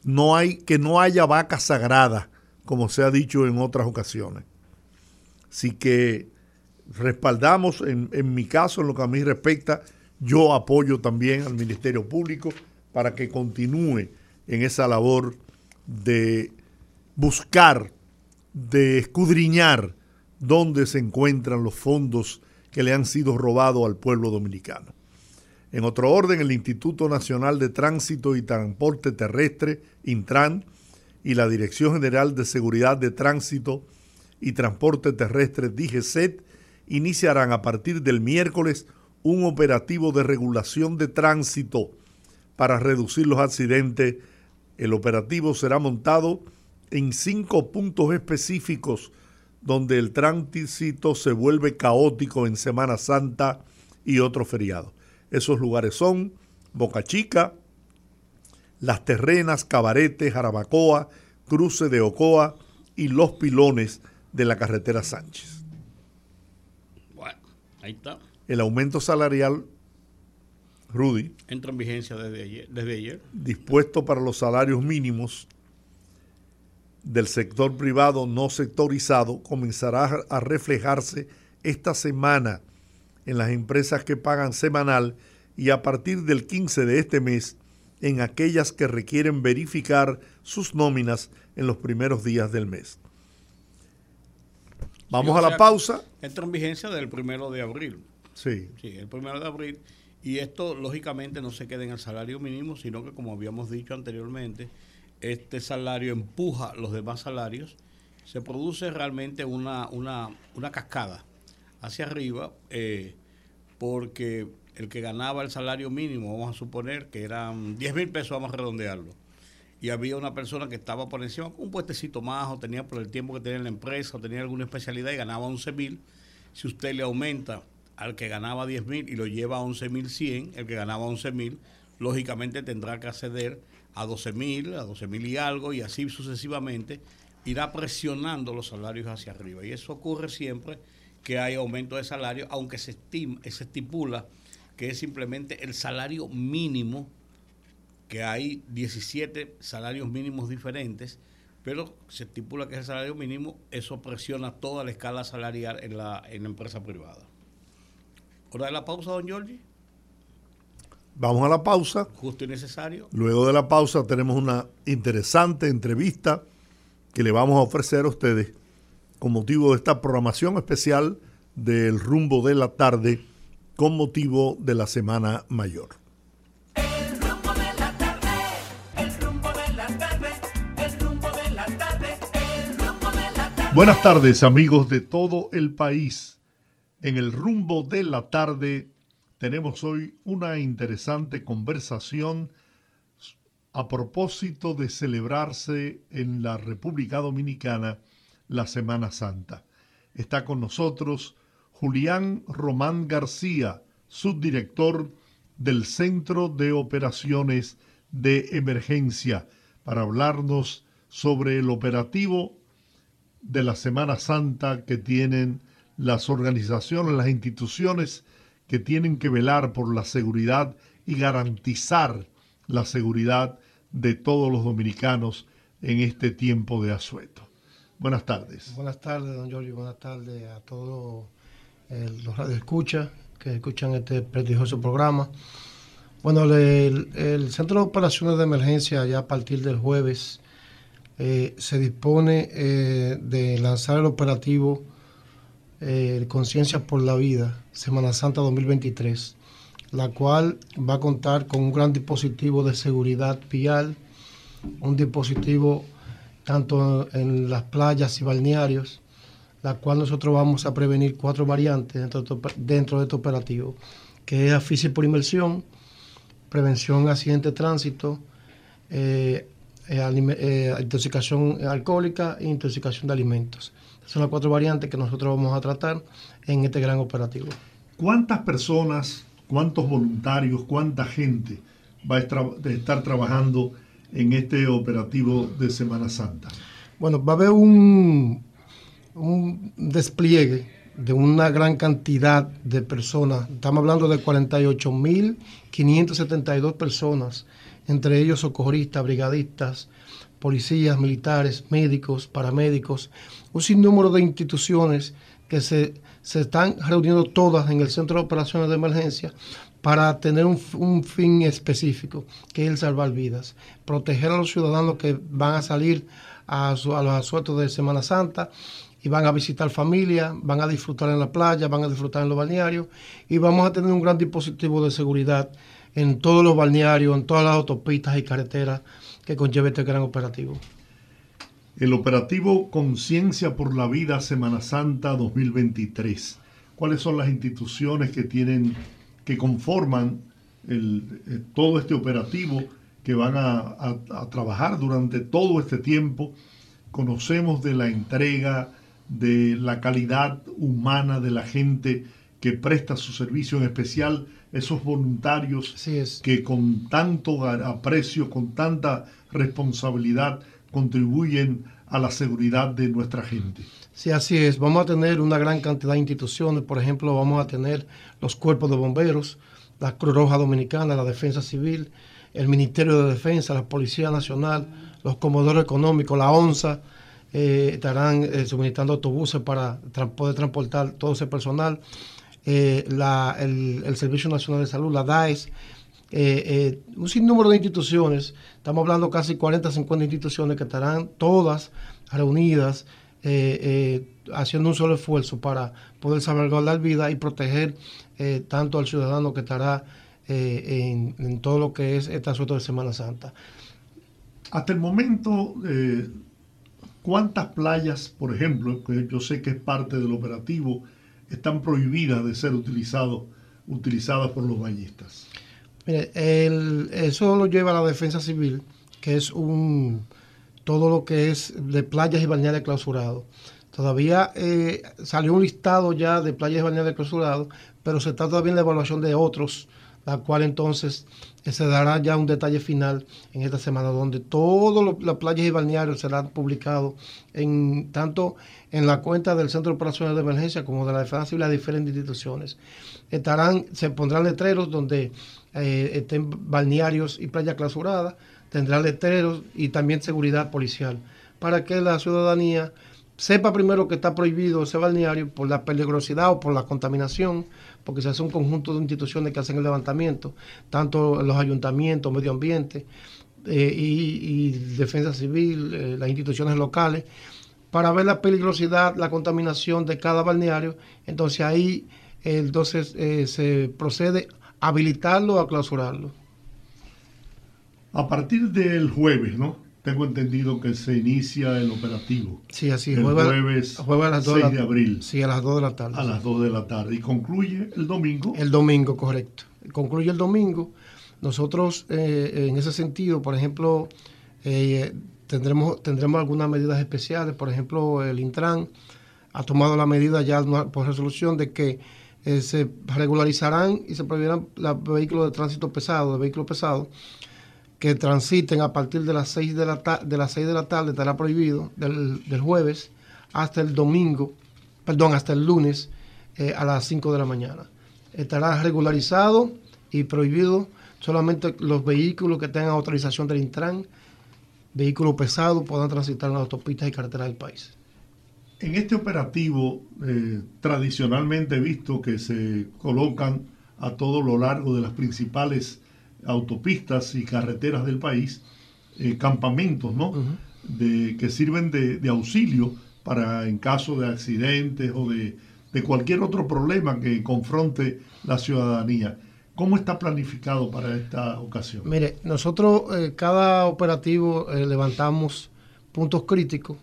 No hay que no haya vaca sagrada, como se ha dicho en otras ocasiones. Así que respaldamos, en, en mi caso, en lo que a mí respecta, yo apoyo también al Ministerio Público para que continúe en esa labor de buscar, de escudriñar dónde se encuentran los fondos que le han sido robados al pueblo dominicano. En otro orden, el Instituto Nacional de Tránsito y Transporte Terrestre, Intran, y la Dirección General de Seguridad de Tránsito y Transporte Terrestre, DGCET, iniciarán a partir del miércoles un operativo de regulación de tránsito para reducir los accidentes. El operativo será montado en cinco puntos específicos donde el tránsito se vuelve caótico en Semana Santa y otros feriados. Esos lugares son Boca Chica, Las Terrenas, Cabarete, Jarabacoa, Cruce de Ocoa y Los Pilones de la carretera Sánchez. Ahí está. El aumento salarial, Rudy. Entra en vigencia desde ayer. Desde ayer. Dispuesto para los salarios mínimos del sector privado no sectorizado comenzará a reflejarse esta semana en las empresas que pagan semanal y a partir del 15 de este mes en aquellas que requieren verificar sus nóminas en los primeros días del mes. Vamos a la pausa. Entra en vigencia del primero de abril. Sí. Sí, el primero de abril. Y esto, lógicamente, no se queda en el salario mínimo, sino que, como habíamos dicho anteriormente, este salario empuja los demás salarios, se produce realmente una, una, una cascada hacia arriba, eh, porque el que ganaba el salario mínimo, vamos a suponer que eran 10 mil pesos, vamos a redondearlo, y había una persona que estaba por encima un puestecito más, o tenía por el tiempo que tenía en la empresa, o tenía alguna especialidad y ganaba 11 mil, si usted le aumenta al que ganaba 10 mil y lo lleva a 11 mil 100, el que ganaba 11 mil, lógicamente tendrá que acceder a 12 mil, a 12 mil y algo, y así sucesivamente, irá presionando los salarios hacia arriba. Y eso ocurre siempre que hay aumento de salario, aunque se, estima, se estipula que es simplemente el salario mínimo, que hay 17 salarios mínimos diferentes, pero se estipula que ese salario mínimo, eso presiona toda la escala salarial en la, en la empresa privada. ¿Hora de la pausa, don Giorgi? Vamos a la pausa. Justo y necesario. Luego de la pausa tenemos una interesante entrevista que le vamos a ofrecer a ustedes con motivo de esta programación especial del rumbo de la tarde con motivo de la Semana Mayor. Buenas tardes amigos de todo el país. En el rumbo de la tarde tenemos hoy una interesante conversación a propósito de celebrarse en la República Dominicana la Semana Santa. Está con nosotros Julián Román García, subdirector del Centro de Operaciones de Emergencia, para hablarnos sobre el operativo de la Semana Santa que tienen las organizaciones, las instituciones que tienen que velar por la seguridad y garantizar la seguridad de todos los dominicanos en este tiempo de asueto. Buenas tardes. Buenas tardes, don Giorgio. Buenas tardes a todos eh, los radioescuchas que escuchan este prestigioso programa. Bueno, el, el, Centro de Operaciones de Emergencia ya a partir del jueves eh, se dispone eh, de lanzar el operativo eh, Conciencia por la Vida, Semana Santa 2023, la cual va a contar con un gran dispositivo de seguridad vial, un dispositivo tanto en las playas y balnearios, la cual nosotros vamos a prevenir cuatro variantes dentro de, este operativo, que es asfixia por inmersión, prevención accidente de tránsito, eh, eh, intoxicación alcohólica e intoxicación de alimentos. Son las cuatro variantes que nosotros vamos a tratar en este gran operativo. ¿Cuántas personas, cuántos voluntarios, cuánta gente va a estar trabajando en este operativo de Semana Santa? Bueno, va a haber un, un despliegue de una gran cantidad de personas. Estamos hablando de 48.572 personas, entre ellos socorristas, brigadistas, policías, militares, médicos, paramédicos, un sinnúmero de instituciones que se, se están reuniendo todas en el Centro de Operaciones de Emergencia para tener un, un, fin específico, que es el salvar vidas, proteger a los ciudadanos que van a salir a, su, a los asuetos de Semana Santa y van a visitar familia, van a disfrutar en la playa, van a disfrutar en los balnearios y vamos a tener un gran dispositivo de seguridad en todos los balnearios, en todas las autopistas y carreteras que conlleve este gran operativo. El operativo Conciencia por la Vida Semana Santa 2023. ¿Cuáles son las instituciones que tienen que conforman eh, todo este operativo que van a, trabajar durante todo este tiempo. Conocemos de la entrega, de la calidad humana de la gente que presta su servicio, en especial esos voluntarios que con tanto aprecio, con tanta responsabilidad contribuyen a la seguridad de nuestra gente. Sí, así es. Vamos a tener una gran cantidad de instituciones. Por ejemplo, vamos a tener los cuerpos de bomberos, la Cruz Roja Dominicana, la Defensa Civil, el Ministerio de Defensa, la Policía Nacional, los comodores económicos, la ONSA, eh, estarán eh, suministrando autobuses para poder transportar todo ese personal. Eh, la, el, el, Servicio Nacional de Salud, la DAES, un sinnúmero de instituciones, estamos hablando casi 40, 50 instituciones que estarán todas reunidas haciendo un solo esfuerzo para poder salvaguardar vida y proteger tanto al ciudadano que estará en, todo lo que es este asunto de Semana Santa. Hasta el momento, eh, ¿cuántas playas, por ejemplo, que yo sé que es parte del operativo, están prohibidas de ser utilizado, utilizadas por los bañistas? Mire, el, eso lo lleva la Defensa Civil, que es un todo lo que es de playas y balnearios clausurados. Todavía eh, salió un listado ya de playas y balnearios clausurados, pero se está todavía en la evaluación de otros la cual entonces se dará ya un detalle final en esta semana, donde todas las playas y balnearios serán publicados en, tanto en la cuenta del Centro de Operaciones de Emergencia como de la Defensa Civil, las diferentes instituciones. Estarán, se pondrán letreros donde eh, estén balnearios y playas clausuradas, tendrá letreros y también seguridad policial, para que la ciudadanía sepa primero que está prohibido ese balneario por la peligrosidad o por la contaminación, porque se hace un conjunto de instituciones que hacen el levantamiento, tanto los ayuntamientos, medio ambiente eh, y, defensa civil, eh, las instituciones locales, para ver la peligrosidad, la contaminación de cada balneario. Entonces ahí entonces eh, se procede a habilitarlo o a clausurarlo. A partir del jueves, ¿no? Tengo entendido que se inicia el operativo. Sí, así, el jueves, a las 6 de, abril. Sí, a las 2 de la tarde. A las 2 de la tarde. ¿Y concluye el domingo? El domingo, correcto. Concluye el domingo. Nosotros, eh, en ese sentido, por ejemplo, eh, tendremos, tendremos algunas medidas especiales. Por ejemplo, el Intran ha tomado la medida ya por resolución de que eh, se regularizarán y se prohibirán los vehículos de tránsito pesado, de vehículos pesados, que transiten a partir de las 6 de la, de las 6 de la tarde, estará prohibido, del, del, jueves hasta el domingo, perdón, hasta el lunes eh, a las 5 de la mañana. Estará regularizado y prohibido solamente los vehículos que tengan autorización del Intran, vehículos pesados, puedan transitar en las autopistas y carreteras del país. En este operativo, eh, tradicionalmente visto que se colocan a todo lo largo de las principales autopistas y carreteras del país, eh, campamentos, ¿no? de, que sirven de, auxilio para en caso de accidentes o de, cualquier otro problema que confronte la ciudadanía. ¿Cómo está planificado para esta ocasión? Mire, nosotros eh, cada operativo eh, levantamos puntos críticos,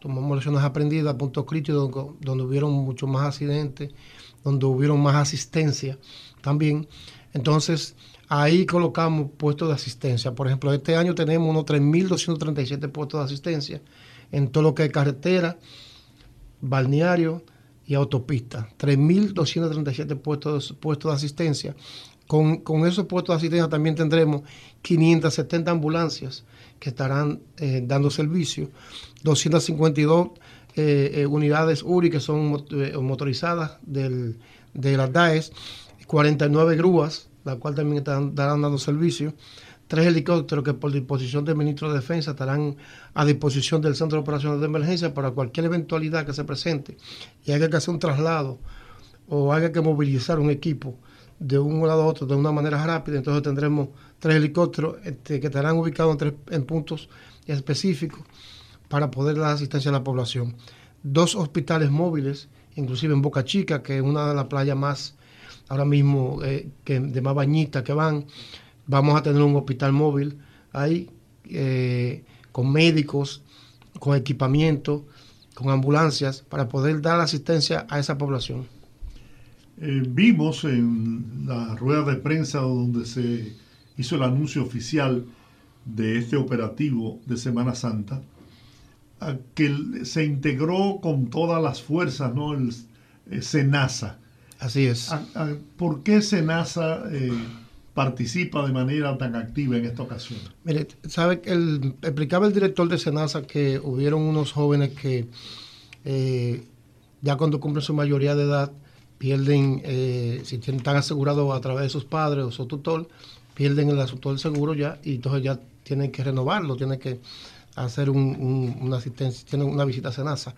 tomamos lecciones aprendidas, puntos críticos donde, donde hubieron muchos más accidentes, donde hubieron más asistencia también. Entonces, Ahí colocamos puestos de asistencia. Por ejemplo, este año tenemos unos 3.237 puestos de asistencia en todo lo que es carretera, balneario y autopista. 3.237 puestos, puestos de asistencia. Con, esos puestos de asistencia también tendremos 570 ambulancias que estarán eh, dando servicio, 252 eh, eh, unidades URI que son motorizadas del, de las DAES, 49 grúas la cual también estarán, dando servicio. Tres helicópteros que por disposición del ministro de Defensa estarán a disposición del Centro de Operaciones de Emergencia para cualquier eventualidad que se presente y haya que hacer un traslado o haya que movilizar un equipo de un lado a otro de una manera rápida. Entonces tendremos tres helicópteros este, que estarán ubicados en, tres, en puntos específicos para poder dar asistencia a la población. Dos hospitales móviles, inclusive en Boca Chica, que es una de las playas más ahora mismo eh, que de más bañitas que van. Vamos a tener un hospital móvil ahí, eh, con médicos, con equipamiento, con ambulancias, para poder dar asistencia a esa población. Eh, vimos en la rueda de prensa donde se hizo el anuncio oficial de este operativo de Semana Santa, que se integró con todas las fuerzas, ¿no? El, SENASA Así es. ¿Por qué SENASA eh, participa de manera tan activa en esta ocasión? Mire, sabe que explicaba el director de SENASA que hubieron unos jóvenes que eh, ya cuando cumplen su mayoría de edad pierden, eh, si están asegurados a través de sus padres o su tutor, pierden el asunto del seguro ya y entonces ya tienen que renovarlo, tienen que hacer una asistencia, tienen una visita a SENASA.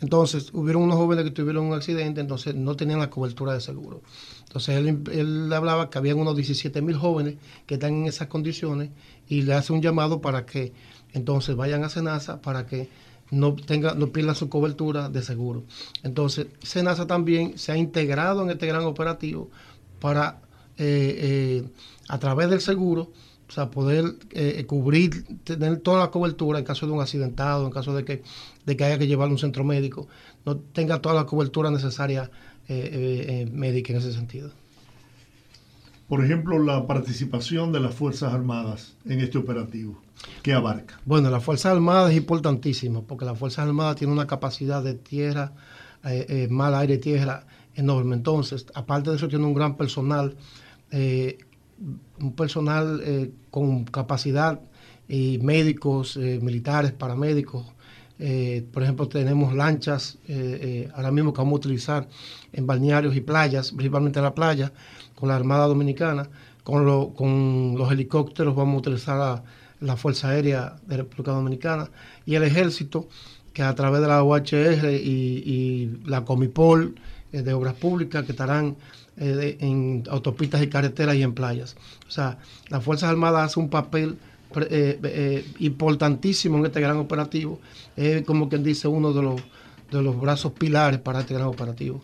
Entonces, hubieron unos jóvenes que tuvieron un accidente, entonces no tenían la cobertura de seguro. Entonces, él, hablaba que habían unos 17 mil jóvenes que están en esas condiciones y le hace un llamado para que entonces vayan a Senasa para que no, tenga, no pierdan su cobertura de seguro. Entonces, Senasa también se ha integrado en este gran operativo para, eh, eh, a través del seguro, o sea, poder eh, cubrir, tener toda la cobertura en caso de un accidentado, en caso de que, de que haya que llevarlo a un centro médico, no tenga toda la cobertura necesaria eh, eh, médica en ese sentido. Por ejemplo, la participación de las Fuerzas Armadas en este operativo, ¿qué abarca? Bueno, las Fuerzas Armadas es importantísima, porque las Fuerzas Armadas tienen una capacidad de tierra, mal aire, tierra enorme. Entonces, aparte de eso, tiene un gran personal un personal con capacidad y médicos, militares, paramédicos, por ejemplo, tenemos lanchas ahora mismo que vamos a utilizar en balnearios y playas, principalmente en la playa, con la Armada Dominicana. Con, los helicópteros vamos a utilizar la, la Fuerza Aérea de República Dominicana y el Ejército, que a través de la UHR y, la Comipol eh, de Obras Públicas, que estarán eh, en autopistas y carreteras y en playas. O sea, las Fuerzas Armadas hacen un papel eh, importantísimo en este gran operativo. Es como quien dice uno de los, de los brazos pilares para este gran operativo.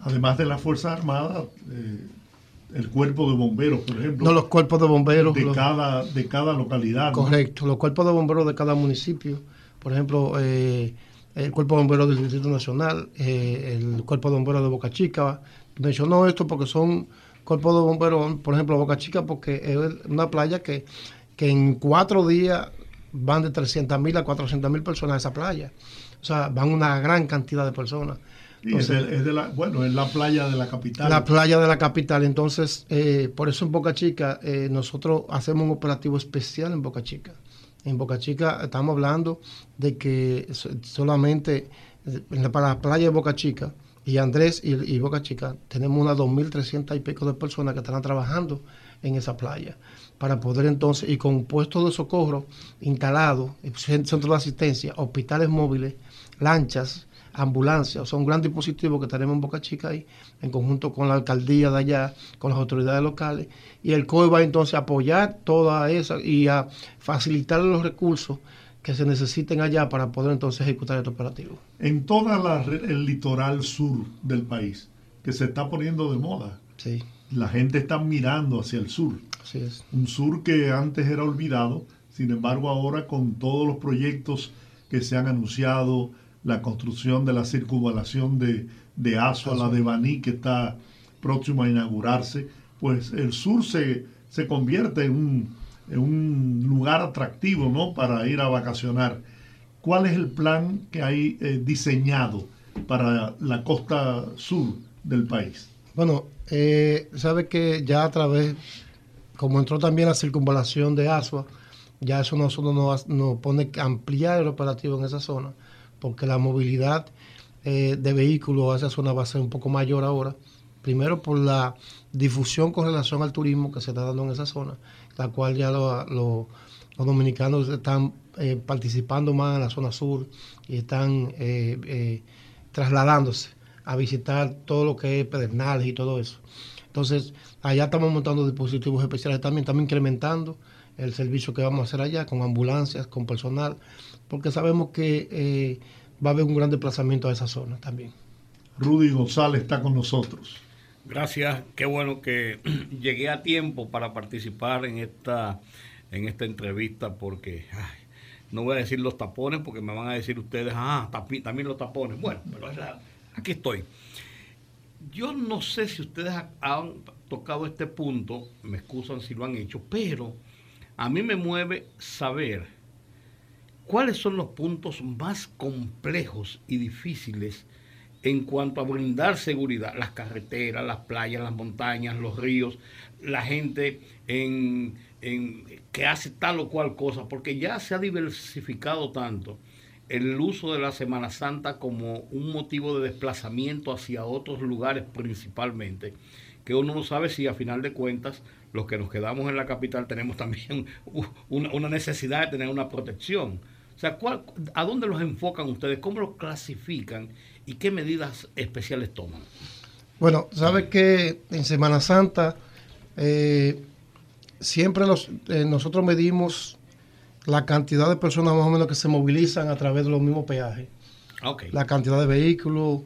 Además de las Fuerzas Armadas, el cuerpo de bomberos, por ejemplo. No, los cuerpos de bomberos. De, cada, de cada localidad. Correcto, los cuerpos de bomberos de cada municipio. Por ejemplo, eh, el cuerpo de bomberos del Distrito Nacional, eh, el cuerpo de bomberos de Boca Chica. Mencionó esto porque son cuerpos de bomberos, por ejemplo, Boca Chica, porque es una playa que, que en cuatro días van de 300 mil a 400 mil personas a esa playa. O sea, van una gran cantidad de personas es, de, la, bueno, es la playa de la capital. La playa de la capital. Entonces, eh, por eso en Boca Chica eh, nosotros hacemos un operativo especial en Boca Chica. En Boca Chica estamos hablando de que solamente para la playa de Boca Chica y Andrés y, Boca Chica tenemos unas 2.300 y pico de personas que están trabajando en esa playa para poder entonces, y con puestos de socorro instalados, centros de asistencia, hospitales móviles, lanchas, ambulancias, o sea, un gran dispositivo que tenemos en Boca Chica ahí, en conjunto con la alcaldía de allá, con las autoridades locales, y el COE va entonces a apoyar toda esa y a facilitar los recursos que se necesiten allá para poder entonces ejecutar este operativo. En toda el litoral sur del país, que se está poniendo de moda, sí. la gente está mirando hacia el sur. Así es. Un sur que antes era olvidado, sin embargo ahora con todos los proyectos que se han anunciado, la construcción de la circunvalación de, de Asua, la de Baní, que está próximo a inaugurarse, pues el sur se, se convierte en un, un, lugar atractivo ¿no? para ir a vacacionar. ¿Cuál es el plan que hay eh, diseñado para la costa sur del país? Bueno, eh, sabe que ya a través, como entró también la circunvalación de Asua, ya eso nosotros nos, nos pone ampliar el operativo en esa zona porque la movilidad eh, de vehículos a esa zona va a ser un poco mayor ahora. Primero por la difusión con relación al turismo que se está dando en esa zona, la cual ya los dominicanos están eh, participando más en la zona sur y están eh, trasladándose a visitar todo lo que es Pedernales y todo eso. Entonces, allá estamos montando dispositivos especiales también, estamos incrementando el servicio que vamos a hacer allá con ambulancias, con personal porque sabemos que eh, va a haber un gran desplazamiento a esa zona también. Rudy González está con nosotros. Gracias, qué bueno que llegué a tiempo para participar en esta, en esta entrevista porque no voy a decir los tapones porque me van a decir ustedes, ah, también los tapones. Bueno, pero aquí estoy. Yo no sé si ustedes han tocado este punto, me excusan si lo han hecho, pero a mí me mueve saber ¿Cuáles son los puntos más complejos y difíciles en cuanto a brindar seguridad? Las carreteras, las playas, las montañas, los ríos, la gente en, que hace tal o cual cosa, porque ya se ha diversificado tanto el uso de la Semana Santa como un motivo de desplazamiento hacia otros lugares principalmente, que uno no sabe si a final de cuentas los que nos quedamos en la capital tenemos también una necesidad de tener una protección o sea, ¿a dónde los enfocan ustedes? ¿Cómo los clasifican? ¿Y qué medidas especiales toman? Bueno, sabes que en Semana Santa eh, siempre eh, nosotros medimos la cantidad de personas más o menos que se movilizan a través de los mismos peajes. Okay. La cantidad de vehículos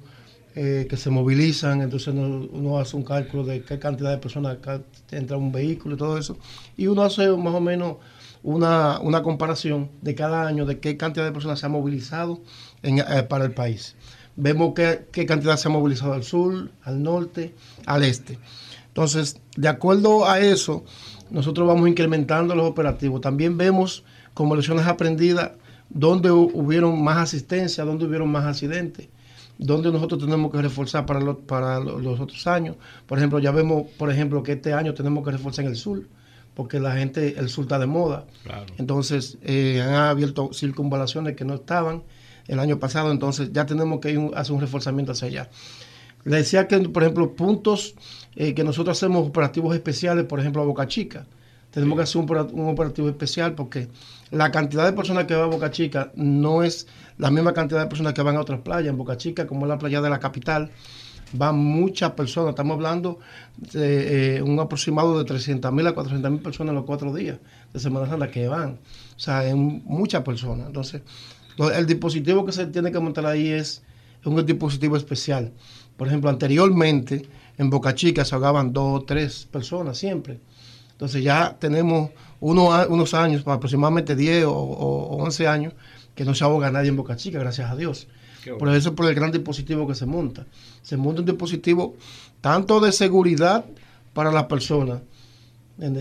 eh, que se movilizan, entonces uno, hace un cálculo de qué cantidad de personas entra un vehículo y todo eso. Y uno hace más o menos una, una comparación de cada año de qué cantidad de personas se ha movilizado eh, para el país. Vemos qué, qué cantidad se ha movilizado al sur, al norte, al este. Entonces, de acuerdo a eso, nosotros vamos incrementando los operativos. También vemos como lecciones aprendidas dónde hubieron más asistencia, dónde hubieron más accidentes. donde nosotros tenemos que reforzar para, para los otros años. Por ejemplo, ya vemos, por ejemplo, que este año tenemos que reforzar en el sur, porque la gente, el sur está de moda. Entonces, eh, han abierto circunvalaciones que no estaban el año pasado, entonces ya tenemos que ir hacer un reforzamiento hacia allá. Le decía que, por ejemplo, puntos eh, que nosotros hacemos operativos especiales, por ejemplo, a Boca Chica. Tenemos que hacer un, operativo especial porque la cantidad de personas que van a Boca Chica no es la misma cantidad de personas que van a otras playas. En Boca Chica, como es la playa de la capital, van muchas personas. Estamos hablando de eh, un aproximado de 300 mil a 400 mil personas en los cuatro días de Semana Santa que van. O sea, es muchas personas. Entonces, el dispositivo que se tiene que montar ahí es un dispositivo especial. Por ejemplo, anteriormente en Boca Chica se ahogaban dos o tres personas siempre. Entonces ya tenemos unos años, aproximadamente 10 o, 11 años, que no se ahoga nadie en Boca Chica, gracias a Dios. Por eso por el gran dispositivo que se monta. Se monta un dispositivo tanto de seguridad para las personas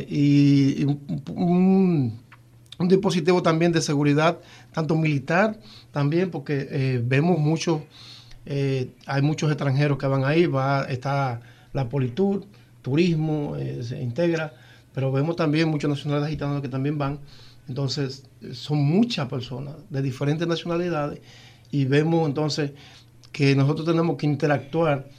y, un, dispositivo también de seguridad, tanto militar también, porque eh, vemos muchos eh, hay muchos extranjeros que van ahí, va, está la Politur, turismo, eh, se integra, pero vemos también muchos nacionales gitanos que también van. Entonces, son muchas personas de diferentes nacionalidades y vemos entonces que nosotros tenemos que interactuar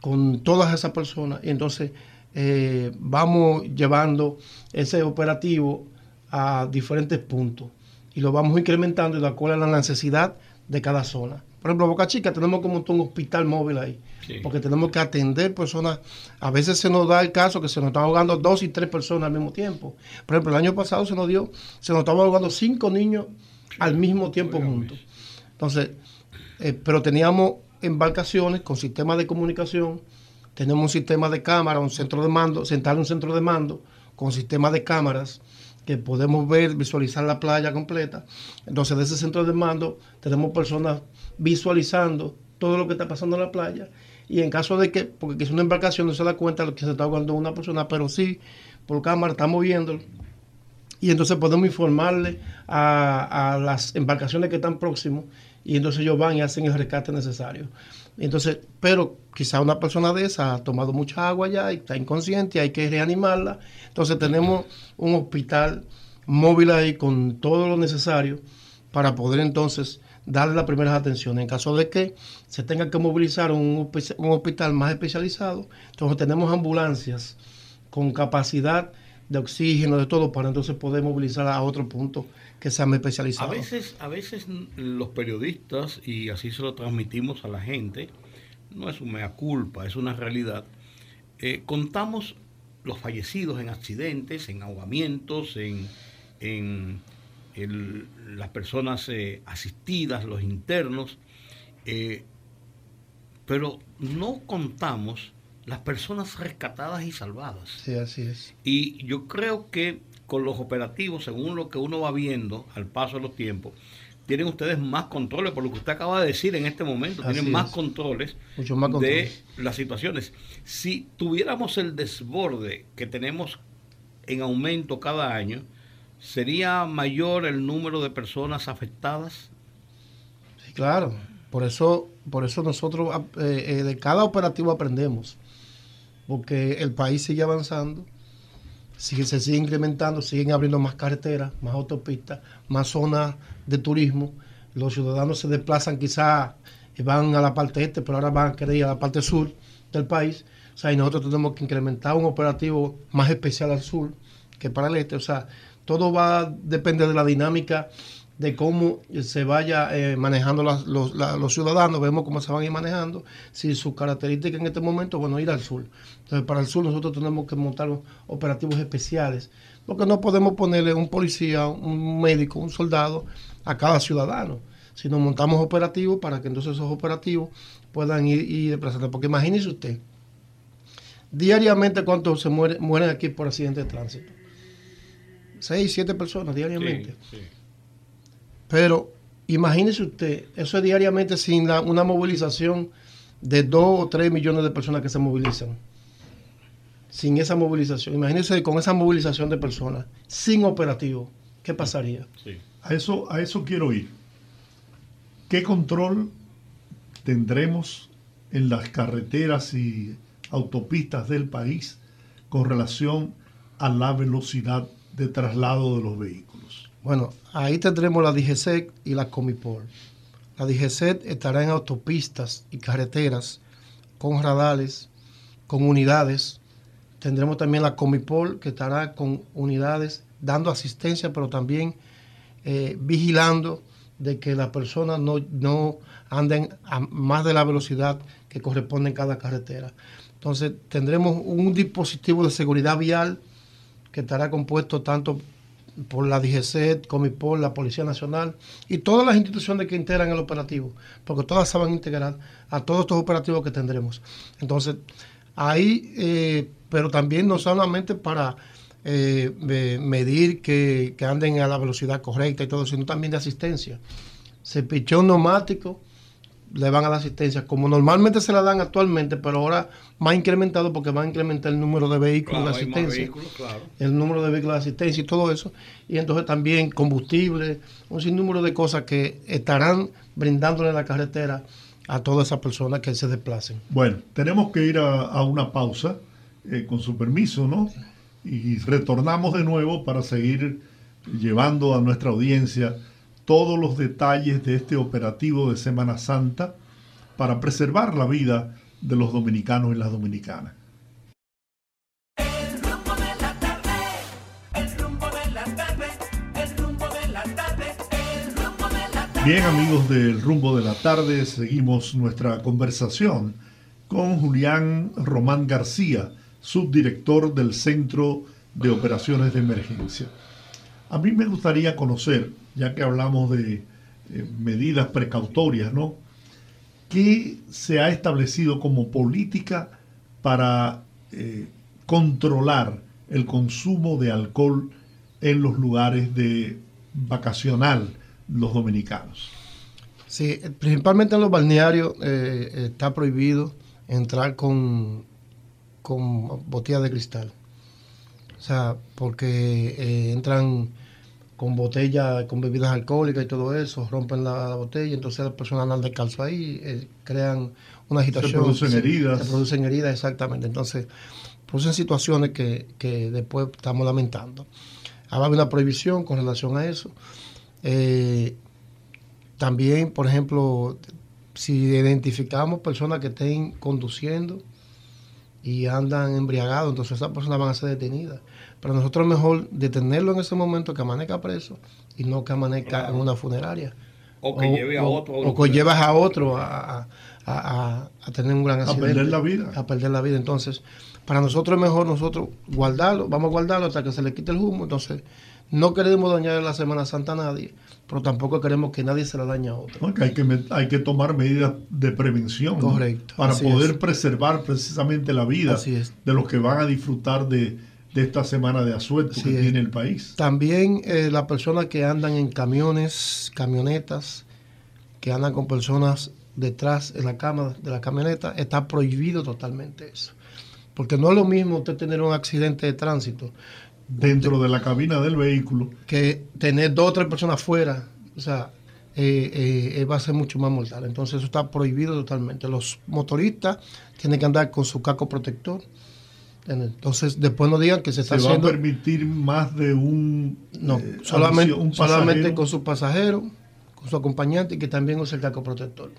con todas esas personas y entonces eh, vamos llevando ese operativo a diferentes puntos y lo vamos incrementando de acuerdo a la necesidad de cada zona. Por ejemplo, Boca Chica tenemos como un hospital móvil ahí, porque tenemos que atender personas. A veces se nos da el caso que se nos están ahogando dos y tres personas al mismo tiempo. Por ejemplo, el año pasado se nos dio, se nos estaban ahogando cinco niños al mismo tiempo juntos. Entonces, eh, pero teníamos embarcaciones con sistemas de comunicación, tenemos un sistema de cámara, un centro de mando, sentar un centro de mando con sistemas de cámaras que podemos ver, visualizar la playa completa. Entonces, de ese centro de mando tenemos personas visualizando todo lo que está pasando en la playa. Y en caso de que, porque es una embarcación, no se da cuenta de lo que se está ahogando una persona, pero sí, por cámara estamos viendo. Y entonces podemos informarle a, las embarcaciones que están próximos y entonces ellos van y hacen el rescate necesario. Entonces, pero quizá una persona de esa ha tomado mucha agua ya y está inconsciente, hay que reanimarla. Entonces tenemos un hospital móvil ahí con todo lo necesario para poder entonces darle las primeras atenciones. En caso de que se tenga que movilizar un, un hospital más especializado, entonces tenemos ambulancias con capacidad de oxígeno, de todo, para entonces poder movilizar a otro punto que sea más especializado. A veces, a veces los periodistas, y así se lo transmitimos a la gente, no es un mea culpa, es una realidad, eh, contamos los fallecidos en accidentes, en ahogamientos, en, en las personas eh, asistidas, los internos, eh, pero no contamos las personas rescatadas y salvadas. Sí, así es. Y yo creo que con los operativos, según lo que uno va viendo al paso de los tiempos, tienen ustedes más controles, por lo que usted acaba de decir en este momento, tienen más controles, Mucho más controles de las situaciones. Si tuviéramos el desborde que tenemos en aumento cada año, ¿sería mayor el número de personas afectadas? Sí, claro. Por eso, por eso nosotros eh, eh, de cada operativo aprendemos, porque el país sigue avanzando, sigue, se sigue incrementando, siguen abriendo más carreteras, más autopistas, más zonas de turismo. Los ciudadanos se desplazan quizás y van a la parte este, pero ahora van a querer a la parte sur del país. O sea, y nosotros tenemos que incrementar un operativo más especial al sur que para el este. O sea, todo va a depender de la dinámica de cómo se vaya eh, manejando los, ciudadanos, vemos cómo se van a ir manejando, si sus características en este momento, bueno, ir al sur. Entonces, para el sur nosotros tenemos que montar operativos especiales, porque no podemos ponerle un policía, un médico, un soldado a cada ciudadano, sino montamos operativos para que entonces esos operativos puedan ir y desplazarse. Porque imagínese usted, diariamente cuántos se mueren aquí por accidentes de tránsito seis, siete personas diariamente. Pero imagínese usted, eso es diariamente sin una movilización de dos o tres millones de personas que se movilizan. Sin esa movilización, imagínese con esa movilización de personas, sin operativo, ¿qué pasaría? A, eso, a eso quiero ir. ¿Qué control tendremos en las carreteras y autopistas del país con relación a la velocidad de traslado de los vehículos? Bueno, ahí tendremos la DGC y la Comipol. La DGC estará en autopistas y carreteras con radares, con unidades. Tendremos también la Comipol que estará con unidades dando asistencia, pero también eh, vigilando de que las personas no, no anden a más de la velocidad que corresponde en cada carretera. Entonces tendremos un dispositivo de seguridad vial que estará compuesto tanto por la DGC, Comipol, la Policía Nacional y todas las instituciones que integran el operativo, porque todas se van a integrar a todos estos operativos que tendremos. Entonces, ahí, eh, pero también no solamente para eh, medir que, que, anden a la velocidad correcta y todo, sino también de asistencia. Se pichó un neumático, le van a dar asistencia, como normalmente se la dan actualmente, pero ahora más incrementado porque va a incrementar el número de vehículos de asistencia, el número de vehículos de asistencia y todo eso, y entonces también combustible, un sinnúmero de cosas que estarán brindándole la carretera a todas esas personas que se desplacen. Bueno, tenemos que ir a, una pausa, eh, con su permiso, ¿no? Y retornamos de nuevo para seguir llevando a nuestra audiencia todos los detalles de este operativo de Semana Santa para preservar la vida de los dominicanos y las dominicanas. Bien amigos del rumbo de la tarde, seguimos nuestra conversación con Julián Román García, subdirector del Centro de Operaciones de Emergencia. A mí me gustaría conocer ya que hablamos de eh, medidas precautorias, ¿no? ¿Qué se ha establecido como política para eh, controlar el consumo de alcohol en los lugares de vacacional los dominicanos? Sí, principalmente en los balnearios eh, está prohibido entrar con, con botellas de cristal. O sea, porque entran con botellas, con bebidas alcohólicas y todo eso, rompen la, botella, entonces las personas andan descalzo ahí, eh, crean una agitación. Se producen heridas. Se producen heridas, exactamente. Entonces, producen situaciones que, después estamos lamentando. Habrá una prohibición con relación a eso. Eh, también, por ejemplo, si identificamos personas que estén conduciendo y andan embriagados, entonces esas personas van a ser detenidas. Pero nosotros mejor detenerlo en ese momento que amanezca preso y no que amanezca en una funeraria. O que lleve a otro. O, que llevas a otro a, tener un gran accidente. A perder la vida. A perder la vida. Entonces, para nosotros es mejor nosotros guardarlo, vamos a guardarlo hasta que se le quite el humo. Entonces, no queremos dañar la Semana Santa a nadie, pero tampoco queremos que nadie se la dañe a otro. hay, que, hay que tomar medidas de prevención. Correcto. Para poder preservar precisamente la vida de los que van a disfrutar de de esta semana de asueto que tiene el país. También eh, las personas que andan en camiones, camionetas, que andan con personas detrás en la cama de la camioneta, está prohibido totalmente eso. Porque no es lo mismo usted tener un accidente de tránsito dentro de la cabina del vehículo que tener dos o tres personas fuera. O sea, eh, eh, va a ser mucho más mortal. Entonces eso está prohibido totalmente. Los motoristas tienen que andar con su casco protector entonces, después no digan que se está ¿Se va a permitir más de un. No, eh, solamente, solamente con su pasajero, con su acompañante y que también use el casco protector.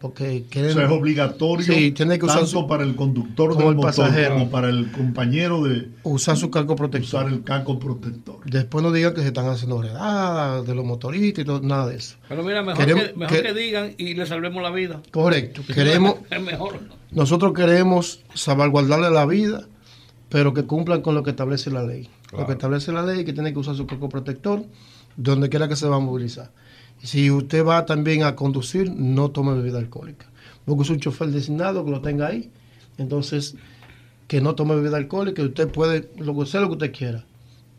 Porque quieren, es obligatorio sí, tiene que usar tanto para el conductor del motor pasajero, como para el compañero de usar su casco protector. Usar el casco protector. Después no digan que se están haciendo redadas de los motoristas y todo, nada de eso. Pero mira, mejor, que, mejor que, digan y le salvemos la vida. Correcto. Queremos, es mejor. Nosotros queremos salvaguardarle la vida pero que cumplan con lo que establece la ley. Lo que establece la ley es que tiene que usar su casco protector donde quiera que se va a movilizar. Si usted va también a conducir, no tome bebida alcohólica. Busque un chofer designado que lo tenga ahí. Entonces, que no tome bebida alcohólica, usted puede lo que sea lo que usted quiera,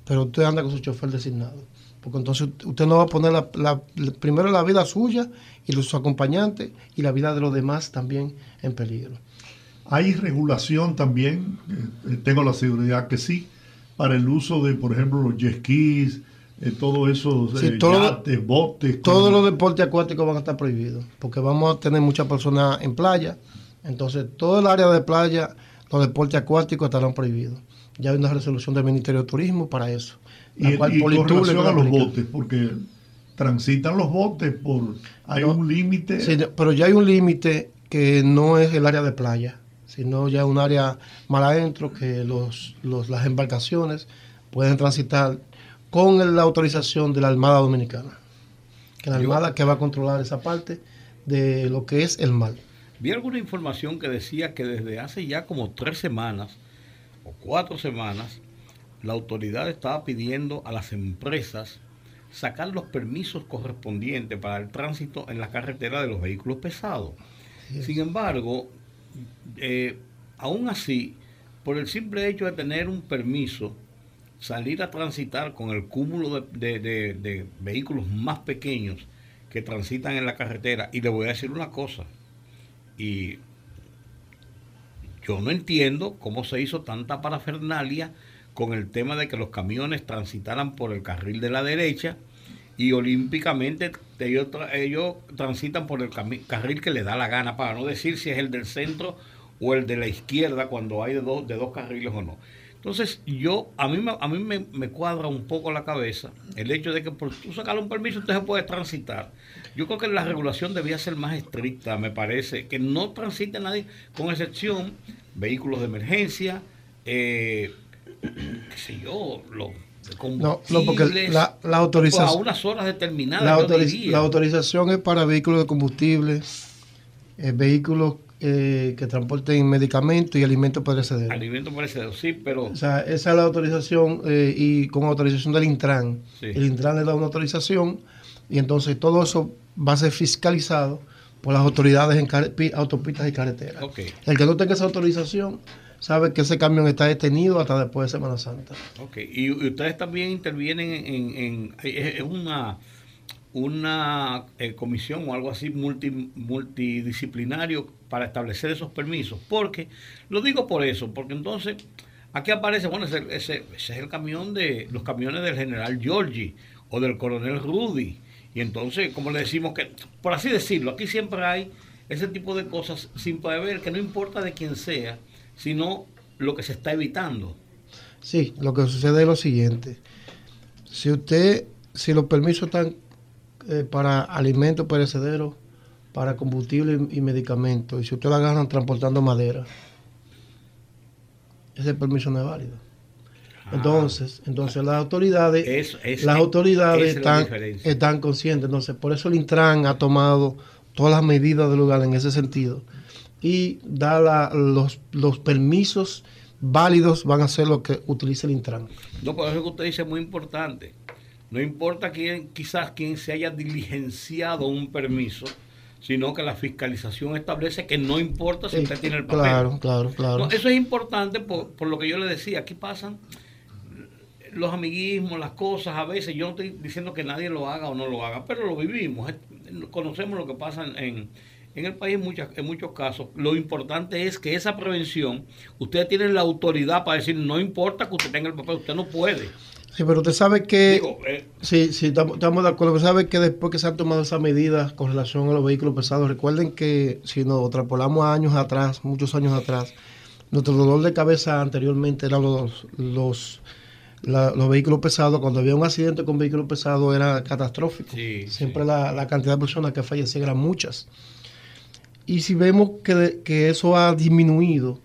pero usted anda con su chofer designado. Porque entonces usted no va a poner la, primero la vida suya y los acompañantes y la vida de los demás también en peligro. Hay regulación también, eh, tengo la seguridad que sí, para el uso de, por ejemplo, los jet skis, eh, todo eso, sí, todo, botes. Todos los deportes acuáticos van a estar prohibidos, porque vamos a tener muchas personas en playa. Entonces, todo el área de playa, los deportes acuáticos estarán prohibidos. Ya hay una resolución del Ministerio de Turismo para eso. y, cual con relación a los botes, porque transitan los botes por... Hay un límite. Sí, pero ya hay un límite que no es el área de playa, sino ya un área más adentro que los, los, las embarcaciones pueden transitar con la autorización de la Armada Dominicana. Que la Armada que va a controlar esa parte de lo que es el mar. Vi alguna información que decía que desde hace ya como tres semanas o cuatro semanas, la autoridad estaba pidiendo a las empresas sacar los permisos correspondientes para el tránsito en la carretera de los vehículos pesados. Sin embargo, eh, aún así, por el simple hecho de tener un permiso, salir a transitar con el cúmulo de, vehículos más pequeños que transitan en la carretera. Y le voy a decir una cosa, y yo no entiendo cómo se hizo tanta parafernalia con el tema de que los camiones transitaran por el carril de la derecha y olímpicamente ellos, ellos transitan por el carril que le da la gana, para no decir si es el del centro o el de la izquierda cuando hay de dos, de dos carriles o no. Entonces, yo, a mí, a mí me, cuadra un poco la cabeza el hecho de que por tú sacar un permiso usted se puede transitar. Yo creo que la regulación debía ser más estricta, me parece, que no transite nadie, con excepción vehículos de emergencia, eh, qué sé yo, los no, no, porque la, la autorización. a unas horas determinadas. La, autorización es para vehículos de combustible, eh, vehículos eh, que transporten medicamentos y alimentos perecederos. Alimentos perecederos, sí, pero. O sea, esa es la autorización eh, y con autorización del Intran. El Intran le da una autorización y entonces todo eso va a ser fiscalizado por las autoridades en autopistas y carreteras. El que no tenga esa autorización sabe que ese camión está detenido hasta después de Semana Santa. Ok, y, ustedes también intervienen en, en, una una eh, comisión o algo así multi, multidisciplinario para establecer esos permisos. Porque, lo digo por eso, porque entonces aquí aparece, bueno, ese, ese, es el camión de los camiones del general Giorgi o del coronel Rudy. Y entonces, como le decimos que, por así decirlo, aquí siempre hay ese tipo de cosas sin poder ver que no importa de quién sea, sino lo que se está evitando. Sí, lo que sucede es lo siguiente. Si usted, si los permisos están eh, para alimentos perecederos, para combustible y, medicamentos, y si usted la agarran transportando madera, ese permiso no es válido. Ah. Entonces, entonces las autoridades, las autoridades están, están conscientes. Entonces, por eso el Intran ha tomado todas las medidas del lugar en ese sentido y da los, los permisos válidos van a ser lo que utilice el Intran. No, por eso que usted dice muy importante. No importa quién, quizás quien se haya diligenciado un permiso, sino que la fiscalización establece que no importa si usted tiene el papel. Claro, claro, claro. eso es importante por, por, lo que yo le decía. Aquí pasan los amiguismos, las cosas, a veces yo no estoy diciendo que nadie lo haga o no lo haga, pero lo vivimos, conocemos lo que pasa en, en el país en, muchas, en muchos casos. Lo importante es que esa prevención, ustedes tienen la autoridad para decir, no importa que usted tenga el papel, usted no puede. Sí, pero usted sabe que... Eh, sí, sí, estamos, de acuerdo. Usted sabe que después que se han tomado esas medidas con relación a los vehículos pesados, recuerden que si nos extrapolamos años atrás, muchos años atrás, nuestro dolor de cabeza anteriormente eran los, los, los vehículos pesados. Cuando había un accidente con vehículos pesados era catastrófico. Siempre La, la, cantidad de personas que fallecían eran muchas. Y si vemos que, eso ha disminuido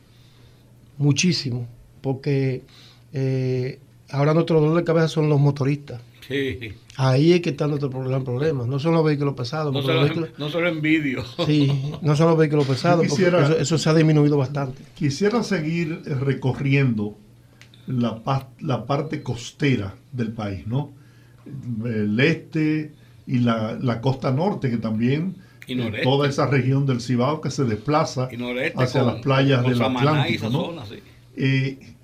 muchísimo, porque eh, ahora nuestro dolor de cabeza son los motoristas. Ahí es que está nuestro problema, problema. No son los vehículos pesados. No, solo, envidio. Sí, no son los vehículos pesados, eso, se ha disminuido bastante. Quisiera seguir recorriendo la, la parte costera del país, ¿no? El este y la, la costa norte, que también toda esa región del Cibao que se desplaza hacia las playas del Atlántico. Eh,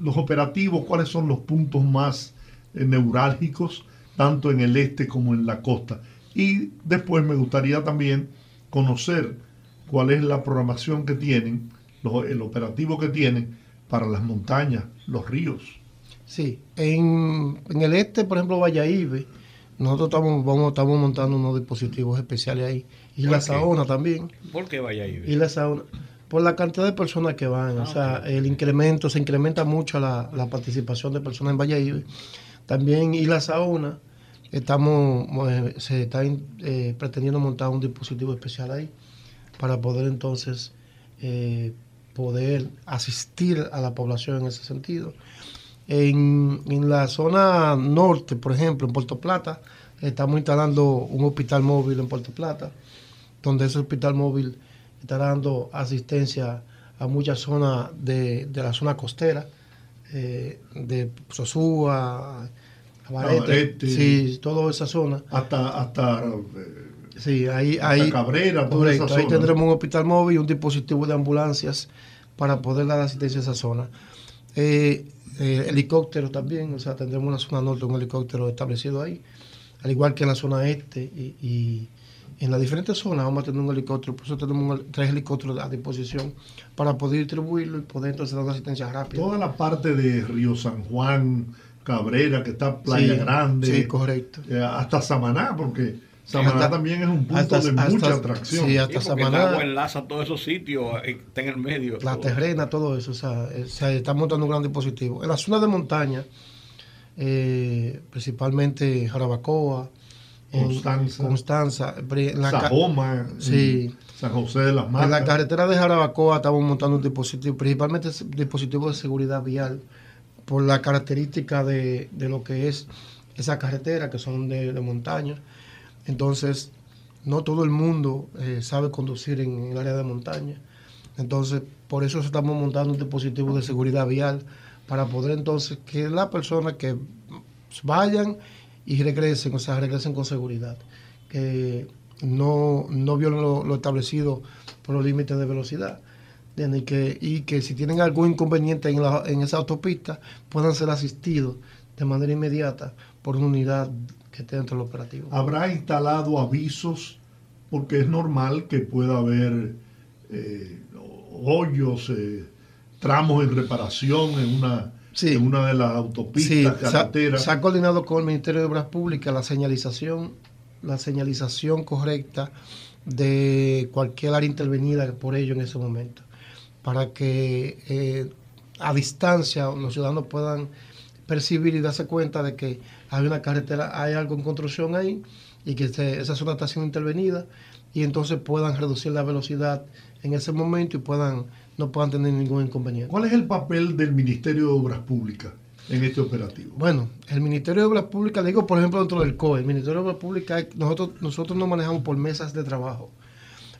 los operativos, ¿cuáles son los puntos más eh, neurálgicos, tanto en el este como en la costa? Y después me gustaría también conocer cuál es la programación que tienen, el operativo que tienen para las montañas, los ríos. Sí, en, en el este, por ejemplo, Valladolid, nosotros estamos, vamos, estamos montando unos dispositivos especiales ahí. Y la saona también. ¿Por qué Valladolid? Y la saona. Por la cantidad de personas que van. o ah, sea, el incremento, se incrementa mucho la, la participación de personas en Valladolid. También y la sauna, estamos, eh, se está eh, pretendiendo montar un dispositivo especial ahí para poder entonces eh, poder asistir a la población en ese sentido. En, en, la zona norte, por ejemplo, en Puerto Plata, estamos instalando un hospital móvil en Puerto Plata, donde ese hospital móvil está dando asistencia a muchas zonas de, de la zona costera, eh, de Sosúa, Abarete, sí, toda esa zona. Hasta, hasta sí, ahí, ahí, Cabrera, correcto, ahí tendremos un hospital móvil y un dispositivo de ambulancias para poder dar asistencia a esa zona. Eh, eh, helicópteros también, o sea, tendremos una zona norte, un helicóptero establecido ahí, al igual que en la zona este y, en las diferentes zonas vamos a tener un helicóptero, por eso tenemos tres helicópteros a disposición para poder distribuirlo y poder entonces dar una asistencia rápida. Toda la parte de Río San Juan, Cabrera, que está Playa Grande, sí, correcto. Eh, hasta Samaná, porque Samaná también es un punto de mucha atracción. Sí, hasta Samaná. enlaza todos esos sitios, está en el medio. La terrena, todo eso. O sea, eh, se está montando un gran dispositivo. En la zona de montaña, eh, principalmente Jarabacoa, Constanza, Constanza en la Sajoma, sí. San José de las Matas. En la carretera de Jarabacoa estamos montando un dispositivo, principalmente dispositivo de seguridad vial, por la característica de, de lo que es esa carretera, que son de, de montaña entonces, no todo el mundo eh, sabe conducir en, el área de montaña. Entonces, por eso estamos montando un dispositivo de seguridad vial para poder entonces que las personas que vayan y regresen, o sea, regresen con seguridad, que no, no violen lo, establecido por los límites de velocidad. Y que, si tienen algún inconveniente en, en esa autopista puedan ser asistidos de manera inmediata por una unidad que esté dentro del operativo. ¿Habrá instalado avisos? Porque es normal que pueda haber eh, hoyos, eh, tramos en reparación en una, en una de las autopistas, carreteras. Se ha, coordinado con el Ministerio de Obras Públicas la señalización, la señalización correcta de cualquier área intervenida por ello en ese momento, para que eh, a distancia los ciudadanos puedan percibir y darse cuenta de que hay una carretera, hay algo en construcción ahí y que esa zona está siendo intervenida y entonces puedan reducir la velocidad en ese momento y puedan no puedan tener ningún inconveniente. ¿Cuál es el papel del Ministerio de Obras Públicas en este operativo? Bueno, el Ministerio de Obras Públicas, digo por ejemplo dentro del COE, el Ministerio de Obras Públicas, nosotros, nosotros nos manejamos por mesas de trabajo,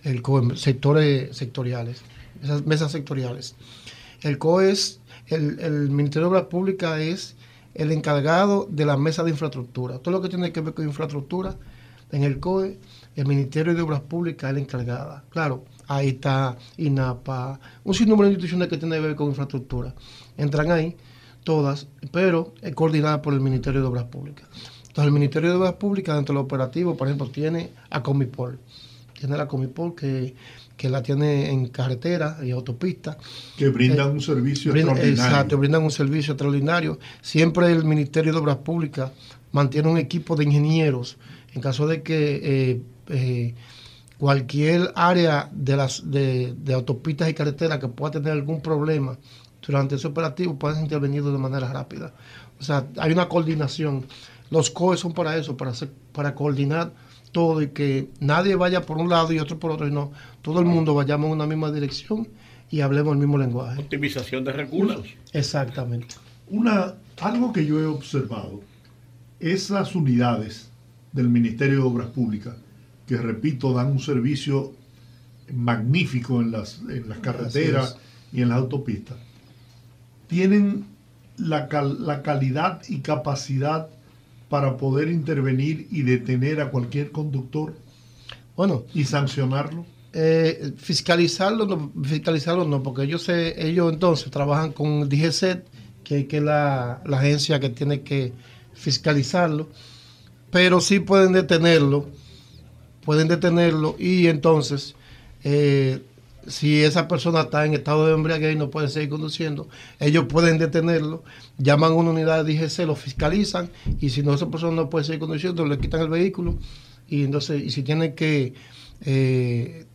el COE, sectores sectoriales, esas mesas sectoriales. El COE es, el, el Ministerio de Obras Públicas es el encargado de la mesa de infraestructura. Todo lo que tiene que ver con infraestructura en el COE, el Ministerio de Obras Públicas es la encargada. Claro, ahí está INAPA, un sinnúmero de instituciones que tienen que ver con infraestructura. Entran ahí todas, pero es coordinada por el Ministerio de Obras Públicas. Entonces, el Ministerio de Obras Públicas, dentro del operativo, por ejemplo, tiene a Comipol. Tiene la Comipol que que la tiene en carretera y autopista. Que brindan eh, un servicio extraordinario. Exacto, brindan un servicio extraordinario. Siempre el Ministerio de Obras Públicas mantiene un equipo de ingenieros en caso de que eh, eh, cualquier área de, las, de, autopistas y carreteras que pueda tener algún problema durante ese operativo puedan intervenir de manera rápida. O sea, hay una coordinación. Los COE son para eso, para, hacer, para coordinar todo y que nadie vaya por un lado y otro por otro, y no, todo el mundo vayamos en una misma dirección y hablemos el mismo lenguaje. Optimización de recursos. Exactamente. Una, algo que yo he observado, esas unidades del Ministerio de Obras Públicas, que repito, dan un servicio magnífico en las, en las carreteras y en las autopistas, tienen la, la calidad y capacidad para poder intervenir y detener a cualquier conductor? Bueno. ¿Y sancionarlo? Eh, fiscalizarlo, no, fiscalizarlo no, porque ellos, ellos entonces trabajan con DGCET, que, que es la, agencia que tiene que fiscalizarlo, pero sí pueden detenerlo, pueden detenerlo y entonces eh, si esa persona está en estado de embriaguez y no puede seguir conduciendo, ellos pueden detenerlo, llaman a una unidad de DGC, lo fiscalizan y si no esa persona no puede seguir conduciendo, le quitan el vehículo y entonces y si tienen que eh,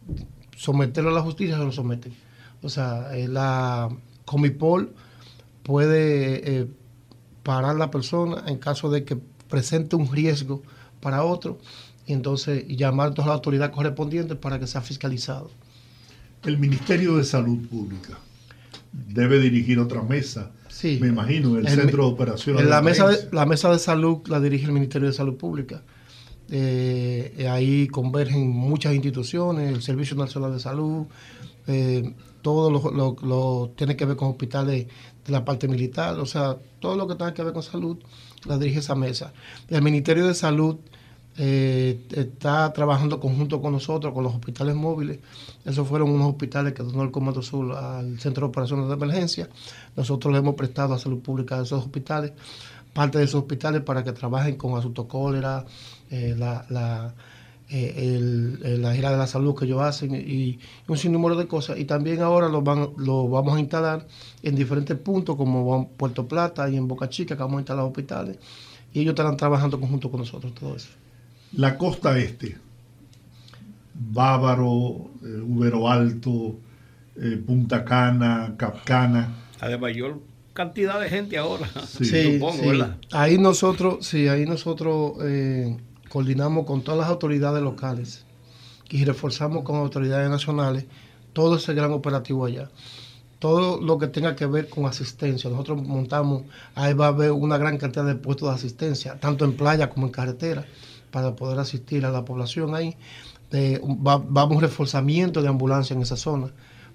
someterlo a la justicia, se lo someten. O sea, eh, la Comipol puede parar a la persona en caso de que presente un riesgo para otro y entonces llamar a la autoridad correspondiente para que sea fiscalizado. El Ministerio de Salud Pública debe dirigir otra mesa. Sí. Me imagino, el, Centro de Operaciones. la, mesa de, la mesa de salud la dirige el Ministerio de Salud Pública. Eh, ahí convergen muchas instituciones, el Servicio Nacional de Salud, eh, todo lo, tiene que ver con hospitales de la parte militar, o sea, todo lo que tenga que ver con salud la dirige esa mesa. El Ministerio de Salud eh, está trabajando conjunto con nosotros, con los hospitales móviles. Esos fueron unos hospitales que donó el Comando Sur al Centro de Operaciones de Emergencia. Nosotros le hemos prestado a Salud Pública de esos hospitales, parte de esos hospitales para que trabajen con asunto cólera, eh, la, la, eh, la gira de la salud que ellos hacen y un sinnúmero de cosas. Y también ahora lo, van, lo vamos a instalar en diferentes puntos como en Puerto Plata y en Boca Chica, que vamos a instalar hospitales. Y ellos estarán trabajando conjunto con nosotros todo eso. La costa este, Bávaro, eh, Ubero Alto, Punta Cana, Capcana. A de mayor cantidad de gente ahora, sí, supongo, ¿verdad? Ahí nosotros, sí, ahí nosotros eh, coordinamos con todas las autoridades locales y reforzamos con autoridades nacionales todo ese gran operativo allá. Todo lo que tenga que ver con asistencia. Nosotros montamos, ahí va a haber una gran cantidad de puestos de asistencia, tanto en playa como en carretera, para poder asistir a la población ahí. Eh, va, va, a un reforzamiento de ambulancia en esa zona,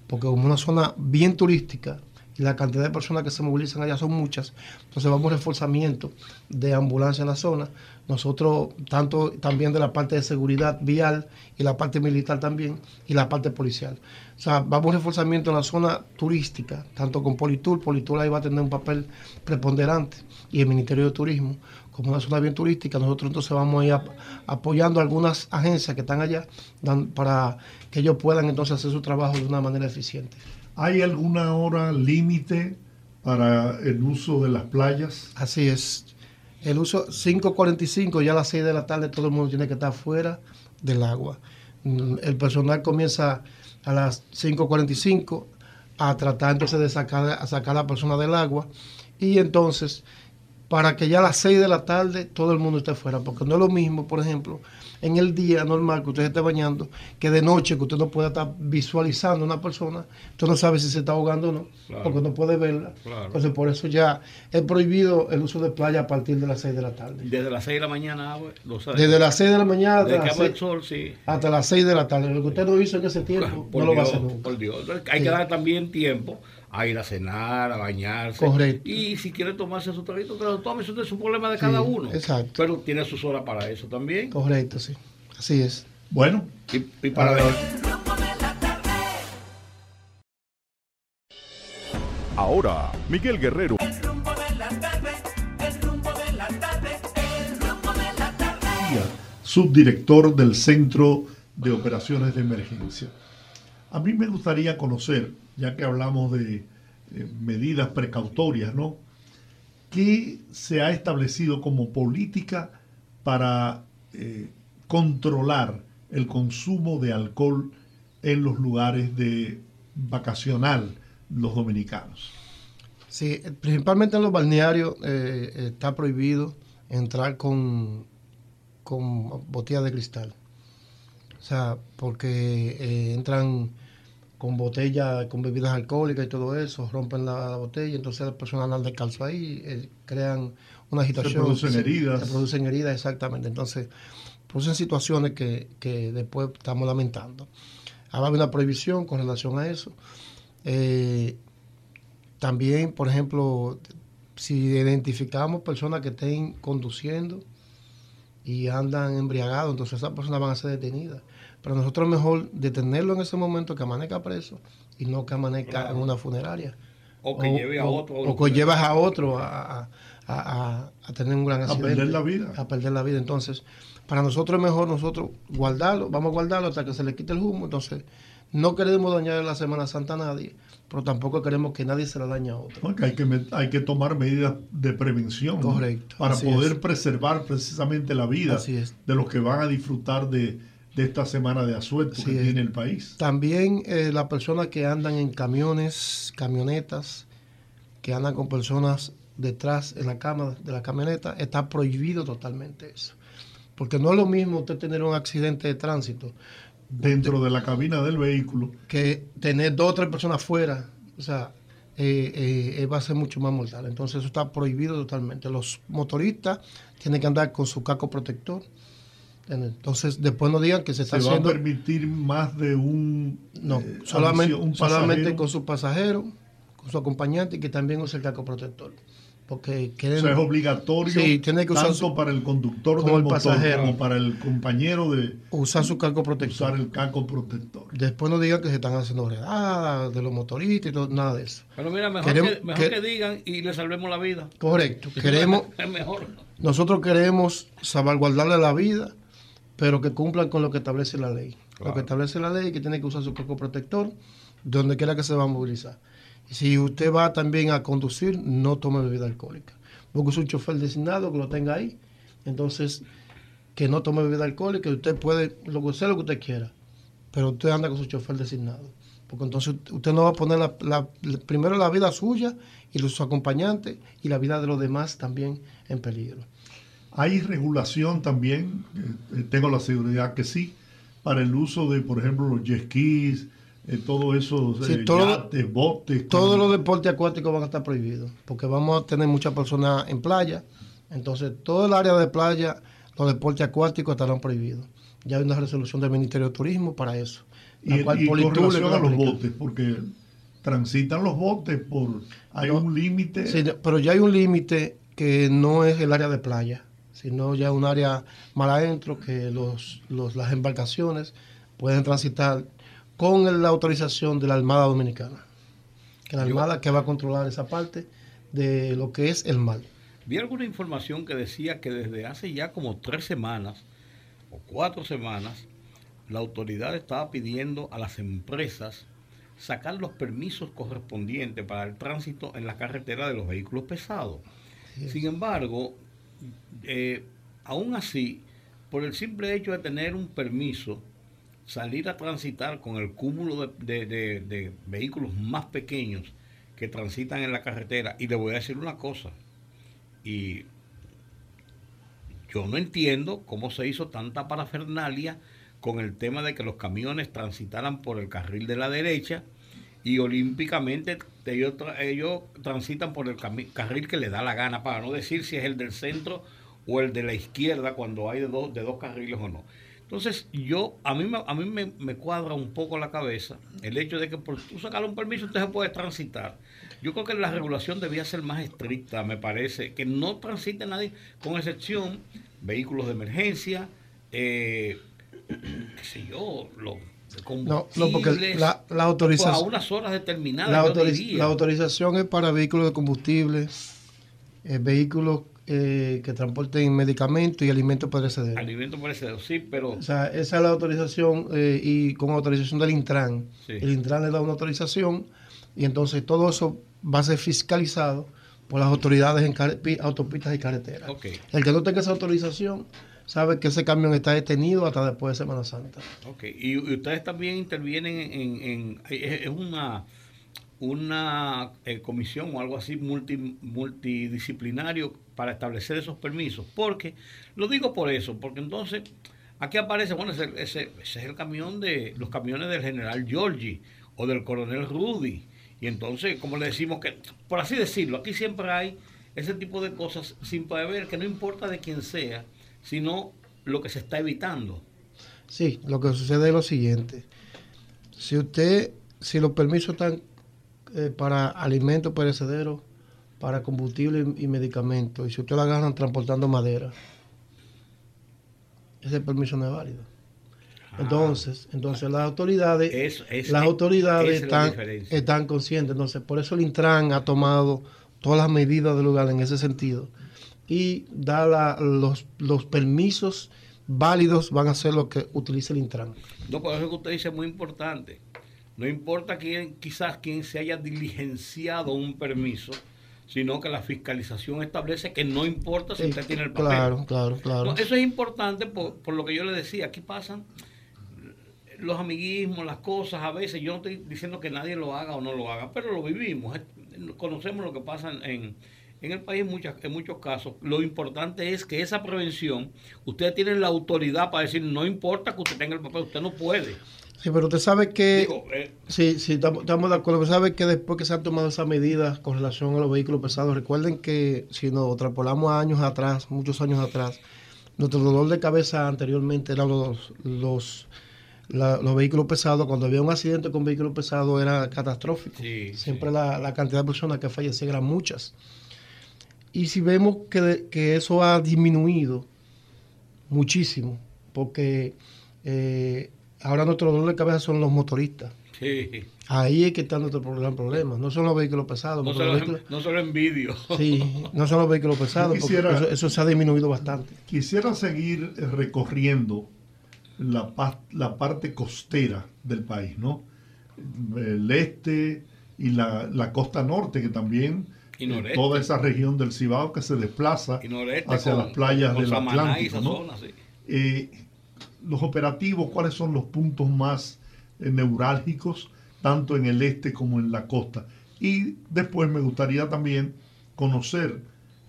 porque como una zona bien turística, la cantidad de personas que se movilizan allá son muchas. Entonces vamos a reforzamiento de ambulancia en la zona. Nosotros, tanto también de la parte de seguridad vial y la parte militar también, y la parte policial. O sea, vamos a reforzamiento en la zona turística, tanto con Politur. Politur ahí va a tener un papel preponderante, y el Ministerio de Turismo, como una zona bien turística, nosotros entonces vamos a ir apoyando a algunas agencias que están allá para que ellos puedan entonces hacer su trabajo de una manera eficiente. ¿Hay alguna hora límite para el uso de las playas? Así es. El uso 5.45, ya a las 6 de la tarde todo el mundo tiene que estar fuera del agua. Mm, el personal comienza a las 5.45 a tratar entonces de sacar a, sacar a la persona del agua y entonces para que ya a las 6 de la tarde todo el mundo esté fuera, porque no es lo mismo, por ejemplo, en el día normal que usted esté bañando, que de noche que usted no pueda estar visualizando a una persona, usted no sabe si se está ahogando o no, porque no puede verla. Entonces por eso ya es prohibido el uso de playa a partir de las 6 de la tarde. Desde las 6 de la mañana, lo sabe. Desde las 6 de la mañana hasta, las 6, sol, sí. hasta las 6 de la tarde. Lo que usted no hizo en ese tiempo, no lo va a hacer nunca. Por Dios. hay que dar también tiempo a ir a cenar, a bañarse. Correcto. Y si quiere tomarse su traguito, que lo tome, eso es un problema de cada uno. Exacto. Pero tiene sus horas para eso también. Correcto, sí. Así es. Bueno. Y, para ver. Ahora, Miguel Guerrero. El rumbo de la tarde, el rumbo de la tarde, el rumbo de la tarde. Subdirector del Centro de Operaciones de Emergencia. A mí me gustaría conocer ya que hablamos de eh, medidas precautorias, ¿no? ¿Qué se ha establecido como política para eh, controlar el consumo de alcohol en los lugares de vacacional los dominicanos? Sí, principalmente en los balnearios eh, está prohibido entrar con, con botellas de cristal. O sea, porque entran con botellas, con bebidas alcohólicas y todo eso, rompen la, botella, entonces las personas andan descalzo ahí, eh, crean una agitación. Se producen heridas. Se, producen heridas, exactamente. Entonces, producen situaciones que, después estamos lamentando. Ahora hay una prohibición con relación a eso. Eh, también, por ejemplo, si identificamos personas que estén conduciendo y andan embriagados, entonces esas personas van a ser detenidas. Pero nosotros mejor detenerlo en ese momento que amanezca preso y no que amanezca en una funeraria. O que lleve a otro. O, que llevas a otro a, tener un gran accidente. A perder la vida. A perder la vida. Entonces, para nosotros es mejor nosotros guardarlo, vamos a guardarlo hasta que se le quite el humo. Entonces, no queremos dañar la Semana Santa a nadie, pero tampoco queremos que nadie se la dañe a otro. hay, que, hay que tomar medidas de prevención para poder preservar precisamente la vida de los que van a disfrutar de, esta semana de asueto que tiene el país. También eh, las personas que andan en camiones, camionetas, que andan con personas detrás en la cama de la camioneta, está prohibido totalmente eso. Porque no es lo mismo usted tener un accidente de tránsito dentro de la cabina del vehículo que tener dos o tres personas fuera. O sea, eh, eh, va a ser mucho más mortal. Entonces eso está prohibido totalmente. Los motoristas tienen que andar con su casco protector. Entonces después no digan que se está haciendo... va a permitir más de un... No, eh, solamente, solamente con su pasajero, con su acompañante y que también use el casco protector porque es obligatorio tiene que usar tanto para el conductor como del el pasajero, como para el compañero de usar su casco protector. Usar el casco protector. Después no digan que se están haciendo redadas de los motoristas y todo, nada de eso. Pero mira, mejor, que, mejor que, digan y le salvemos la vida. Correcto. Queremos, es mejor. Nosotros queremos salvaguardarle la vida, pero que cumplan con lo que establece la ley. Lo que establece la ley es que tiene que usar su casco protector donde quiera que se va a movilizar. Si usted va también a conducir, no tome bebida alcohólica. Busque un chofer designado que lo tenga ahí. Entonces, que no tome bebida alcohólica, usted puede lo que sea lo que usted quiera, pero usted anda con su chofer designado. Porque entonces usted no va a poner la, primero la vida suya y de sus acompañantes y la vida de los demás también en peligro. Hay regulación también, eh, tengo la seguridad que sí, para el uso de, por ejemplo, los jet skis, eh, todo eso, eh, botes. Todos los deportes acuáticos van a estar prohibidos, porque vamos a tener muchas personas en playa. Entonces, todo el área de playa, los deportes acuáticos estarán prohibidos. Ya hay una resolución del Ministerio de Turismo para eso. Y, y con relación a los botes, porque transitan los botes por... Hay un límite... Sí, pero ya hay un límite que no es el área de playa, sino ya un área más adentro que los, los, las embarcaciones pueden transitar con la autorización de la Armada Dominicana. Que la Armada que va a controlar esa parte de lo que es el mal. Vi alguna información que decía que desde hace ya como tres semanas o cuatro semanas, la autoridad estaba pidiendo a las empresas sacar los permisos correspondientes para el tránsito en la carretera de los vehículos pesados. Sin embargo, eh, aún así, por el simple hecho de tener un permiso, salir a transitar con el cúmulo de, vehículos más pequeños que transitan en la carretera. Y le voy a decir una cosa, y yo no entiendo cómo se hizo tanta parafernalia con el tema de que los camiones transitaran por el carril de la derecha y olímpicamente ellos, transitan por el carril que le da la gana, para no decir si es el del centro o el de la izquierda cuando hay de dos, de dos carriles o no. Entonces, yo, a mí, a mí me, cuadra un poco la cabeza el hecho de que por tú sacar un permiso usted se puede transitar. Yo creo que la regulación debía ser más estricta, me parece, que no transite nadie, con excepción vehículos de emergencia, eh, qué sé yo, los no, no, porque la, autorización. A unas horas determinadas. La, la autorización es para vehículos de combustible, eh, vehículos eh, que transporten medicamentos y alimentos perecederos. Alimentos perecederos, sí, pero... O sea, esa es la autorización eh, y con autorización del Intran. El Intran le da una autorización y entonces todo eso va a ser fiscalizado por las autoridades en autopistas y carreteras. El que no tenga esa autorización sabe que ese camión está detenido hasta después de Semana Santa. Ok, y, ustedes también intervienen en, en, es una una eh, comisión o algo así multidisciplinario para establecer esos permisos. Porque, lo digo por eso, porque entonces aquí aparece, bueno, ese, ese, es el camión de los camiones del general Giorgi o del coronel Rudy. Y entonces, como le decimos que, por así decirlo, aquí siempre hay ese tipo de cosas sin poder ver que no importa de quién sea, sino lo que se está evitando. Sí, lo que sucede es lo siguiente. Si usted, si los permisos están eh, para alimentos perecederos, para combustible y, medicamentos. Y si usted la agarran transportando madera, ese permiso no es válido. Ah. entonces, entonces las autoridades, las autoridades están, están conscientes. Entonces, por eso el Intran ha tomado todas las medidas del lugar en ese sentido. Y da los, los permisos válidos van a ser lo que utilice el Intran. No, por eso que usted dice es muy importante No importa quién, quizás quién se haya diligenciado un permiso, sino que la fiscalización establece que no importa si usted tiene el papel. Claro, claro, claro. eso es importante por, por, lo que yo le decía. Aquí pasan los amiguismos, las cosas, a veces yo no estoy diciendo que nadie lo haga o no lo haga, pero lo vivimos, conocemos lo que pasa en, en el país en, muchas, en muchos casos. Lo importante es que esa prevención, ustedes tienen la autoridad para decir, no importa que usted tenga el papel, usted no puede. Sí, pero usted sabe que... Eh, sí, sí, estamos, de acuerdo. Usted sabe que después que se han tomado esas medidas con relación a los vehículos pesados, recuerden que si nos extrapolamos años atrás, muchos años atrás, nuestro dolor de cabeza anteriormente eran los, los los vehículos pesados, cuando había un accidente con vehículos pesados era catastrófico. Siempre La, cantidad de personas que fallecían eran muchas. Y si vemos que, que eso ha disminuido muchísimo, porque eh, ahora nuestro dolor de cabeza son los motoristas. Ahí es que está nuestro gran problema. No son los vehículos pesados. No, solo, envidio. Sí, no son los vehículos pesados. eso, se ha disminuido bastante. Quisiera seguir recorriendo la, la parte costera del país, ¿no? El este y la, costa norte, que también eh, toda esa región del Cibao que se desplaza hacia las playas del Atlántico. ¿no? Eh, los operativos, ¿cuáles son los puntos más eh, neurálgicos, tanto en el este como en la costa? Y después me gustaría también conocer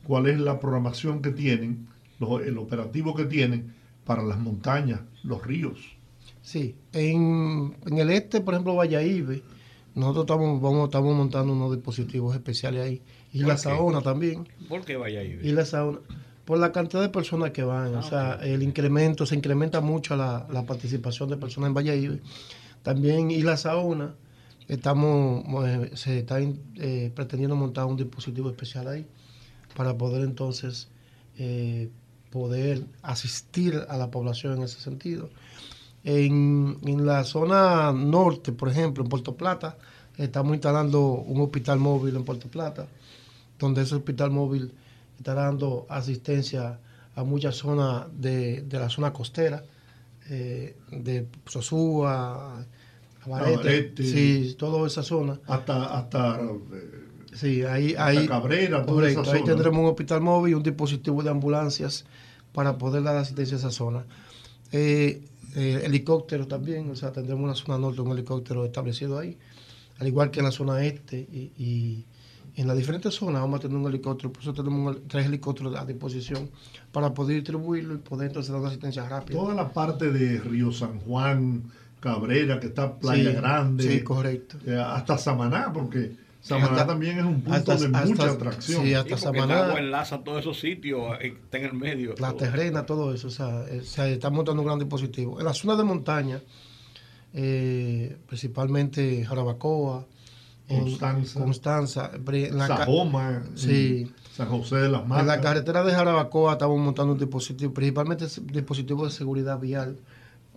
cuál es la programación que tienen, el operativo que tienen para las montañas, los ríos. Sí, en, el este, por ejemplo, Valladolid, nosotros estamos, vamos, estamos montando unos dispositivos especiales ahí. Y la saona también. ¿Por qué Valladolid? Y la saona. Por la cantidad de personas que van. o ah, sea, el incremento, se incrementa mucho la, participación de personas en Valladolid. También y la sauna, estamos, eh, se está eh, pretendiendo montar un dispositivo especial ahí para poder entonces eh, poder asistir a la población en ese sentido. En, la zona norte, por ejemplo, en Puerto Plata, estamos instalando un hospital móvil en Puerto Plata, donde ese hospital móvil estará dando asistencia a muchas zonas de, la zona costera, eh, de Sosúa, Abarete, sí, toda esa zona. Hasta, hasta eh, Sí, ahí, ahí, Cabrera, ahí tendremos un hospital móvil y un dispositivo de ambulancias para poder dar asistencia a esa zona. Eh, eh, helicóptero también, o sea, tendremos una zona norte, un helicóptero establecido ahí, al igual que en la zona este y, en las diferentes zonas vamos a tener un helicóptero, por eso tenemos tres helicópteros a disposición para poder distribuirlo y poder entonces dar una asistencia rápida. Toda la parte de Río San Juan, Cabrera, que está Playa Grande, sí, correcto. Eh, hasta Samaná, porque Samaná también es un punto de mucha atracción. Sí, hasta Samaná. enlaza todos esos sitios, eh, está en el medio. La terrena, todo eso. O sea, eh, se está montando un gran dispositivo. En la zona de montaña, eh, principalmente Jarabacoa, Constanza, Constanza en la Sajoma, sí. San José de las Matas. En la carretera de Jarabacoa estamos montando un dispositivo, principalmente dispositivo de seguridad vial,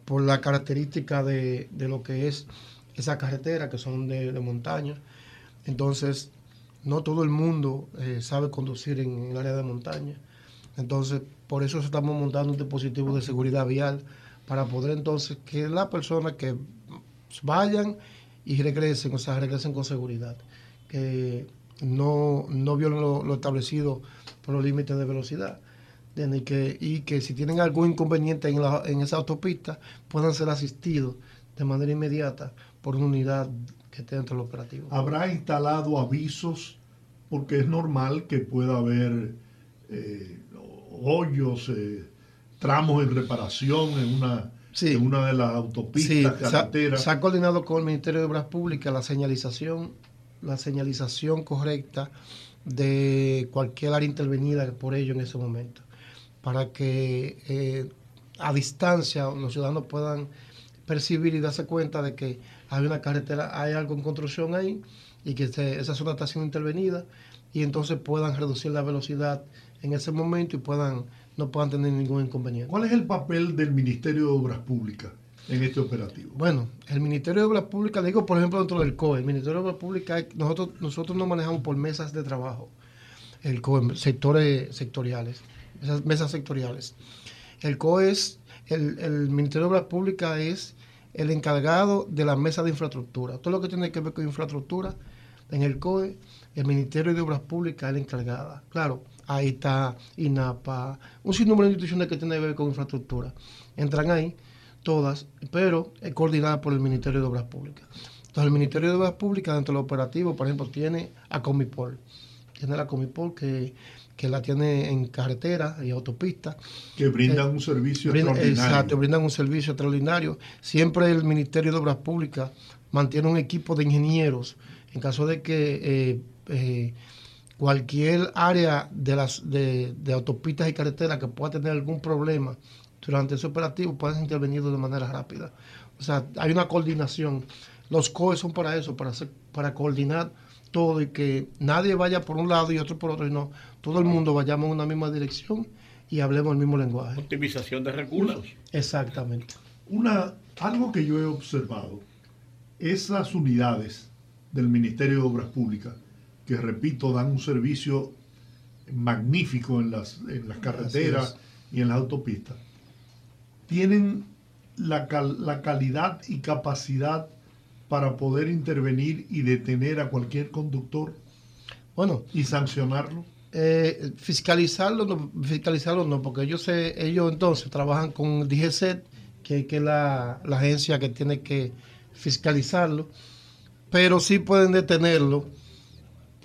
por la característica de, de lo que es esa carretera, que son de, de montaña entonces, no todo el mundo eh, sabe conducir en el área de montaña. Entonces, por eso estamos montando un dispositivo de seguridad vial para poder entonces que las personas que vayan y regresen, o sea, regresen con seguridad, que no, no violen lo, establecido por los límites de velocidad. Y que, que si tienen algún inconveniente en, en esa autopista puedan ser asistidos de manera inmediata por una unidad dentro del operativo. ¿Habrá instalado avisos? Porque es normal que pueda haber eh, hoyos, eh, tramos en reparación en una, una de las autopistas, carreteras. Se ha, coordinado con el Ministerio de Obras Públicas la señalización, la señalización correcta de cualquier área intervenida por ello en ese momento, para que eh, a distancia los ciudadanos puedan percibir y darse cuenta de que hay una carretera, hay algo en construcción ahí y que esa zona está siendo intervenida y entonces puedan reducir la velocidad en ese momento y puedan no puedan tener ningún inconveniente. ¿Cuál es el papel del Ministerio de Obras Públicas en este operativo? Bueno, el Ministerio de Obras Públicas, digo por ejemplo dentro del COE, el Ministerio de Obras Públicas, nosotros, nosotros nos manejamos por mesas de trabajo, el COE, sectores sectoriales, esas mesas sectoriales. El COE es, el, el Ministerio de Obras Públicas es el encargado de la mesa de infraestructura. Todo lo que tiene que ver con infraestructura en el COE, el Ministerio de Obras Públicas es la encargada. Claro, ahí está INAPA, un sinnúmero de instituciones que tienen que ver con infraestructura. Entran ahí todas, pero es coordinada por el Ministerio de Obras Públicas. Entonces, el Ministerio de Obras Públicas, dentro del operativo, por ejemplo, tiene a Comipol. Tiene la Comipol que, la tiene en carretera y autopista. Que brindan eh, un servicio extraordinario. Exacto, brindan un servicio extraordinario. Siempre el Ministerio de Obras Públicas mantiene un equipo de ingenieros en caso de que eh, eh, cualquier área de las de, autopistas y carreteras que pueda tener algún problema durante ese operativo puedan intervenir de manera rápida. O sea, hay una coordinación. Los COE son para eso, para hacer, para coordinar todo y que nadie vaya por un lado y otro por otro, y no, todo el mundo vayamos en una misma dirección y hablemos el mismo lenguaje. Optimización de recursos. Exactamente. Una, algo que yo he observado, esas unidades del Ministerio de Obras Públicas, que repito, dan un servicio magnífico en las, en las carreteras y en las autopistas, tienen la, la calidad y capacidad para poder intervenir y detener a cualquier conductor bueno, y sancionarlo? Eh, fiscalizarlo, no, fiscalizarlo no, porque ellos, ellos entonces trabajan con DGCET, que, que es la, la, agencia que tiene que fiscalizarlo, pero sí pueden detenerlo,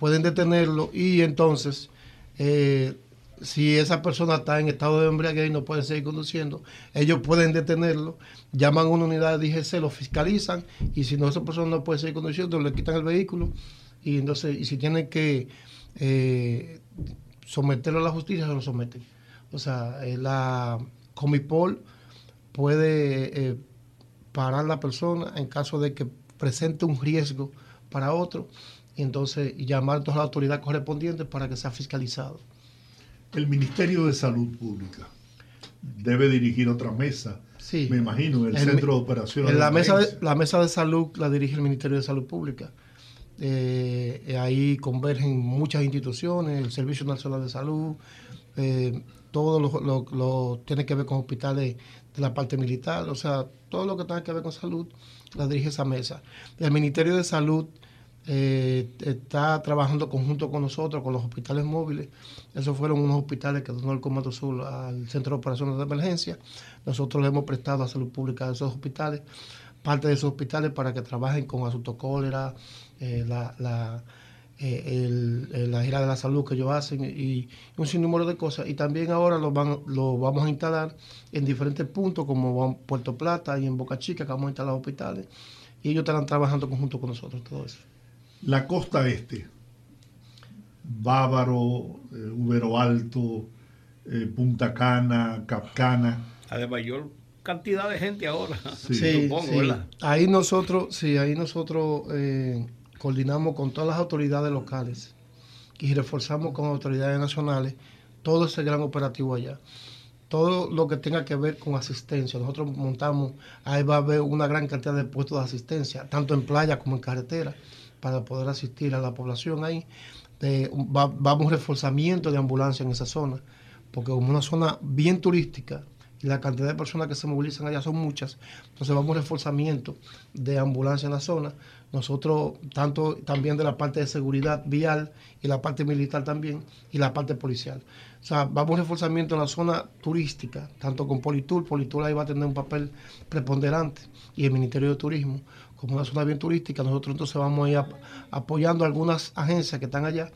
pueden detenerlo y entonces eh, si esa persona está en estado de embriaguez y no puede seguir conduciendo, ellos pueden detenerlo, llaman a una unidad de DGC, lo fiscalizan y si no esa persona no puede seguir conduciendo, le quitan el vehículo y entonces y si tienen que eh, someterlo a la justicia, se lo someten. O sea, eh, la Comipol puede parar a la persona en caso de que presente un riesgo para otro y entonces llamar a todas las autoridades correspondientes para que sea fiscalizado el Ministerio de Salud Pública debe dirigir otra mesa. Sí. Me imagino, el, Centro de Operaciones. la, mesa de, la mesa de salud la dirige el Ministerio de Salud Pública. Eh, ahí convergen muchas instituciones, el Servicio Nacional de Salud, eh, todo lo, lo, tiene que ver con hospitales de la parte militar, o sea, todo lo que tenga que ver con salud la dirige esa mesa. El Ministerio de Salud eh, está trabajando conjunto con nosotros, con los hospitales móviles. Esos fueron unos hospitales que donó el Comando Sur al Centro de Operaciones de Emergencia. Nosotros le hemos prestado a Salud Pública a esos hospitales, parte de esos hospitales para que trabajen con asunto cólera, eh, la, la, eh, la gira de la salud que ellos hacen y un sinnúmero de cosas. Y también ahora lo, van, lo vamos a instalar en diferentes puntos, como Puerto Plata y en Boca Chica, que vamos a instalar hospitales. Y ellos estarán trabajando conjunto con nosotros, todo eso la costa este, Bávaro, eh, Ubero Alto, eh, Punta Cana, Capcana. A de mayor cantidad de gente ahora, sí, supongo, Ahí nosotros, sí, ahí nosotros eh, coordinamos con todas las autoridades locales y reforzamos con autoridades nacionales todo ese gran operativo allá. Todo lo que tenga que ver con asistencia. Nosotros montamos, ahí va a haber una gran cantidad de puestos de asistencia, tanto en playa como en carretera para poder asistir a la población ahí. vamos va, un reforzamiento de ambulancia en esa zona, porque como una zona bien turística y la cantidad de personas que se movilizan allá son muchas, entonces vamos un reforzamiento de ambulancia en la zona. Nosotros, tanto también de la parte de seguridad vial y la parte militar también, y la parte policial. O sea, vamos a reforzamiento en la zona turística, tanto con Politur, Politur ahí va a tener un papel preponderante, y el Ministerio de Turismo, como una zona bien turística, nosotros entonces vamos a ir apoyando a algunas agencias que están allá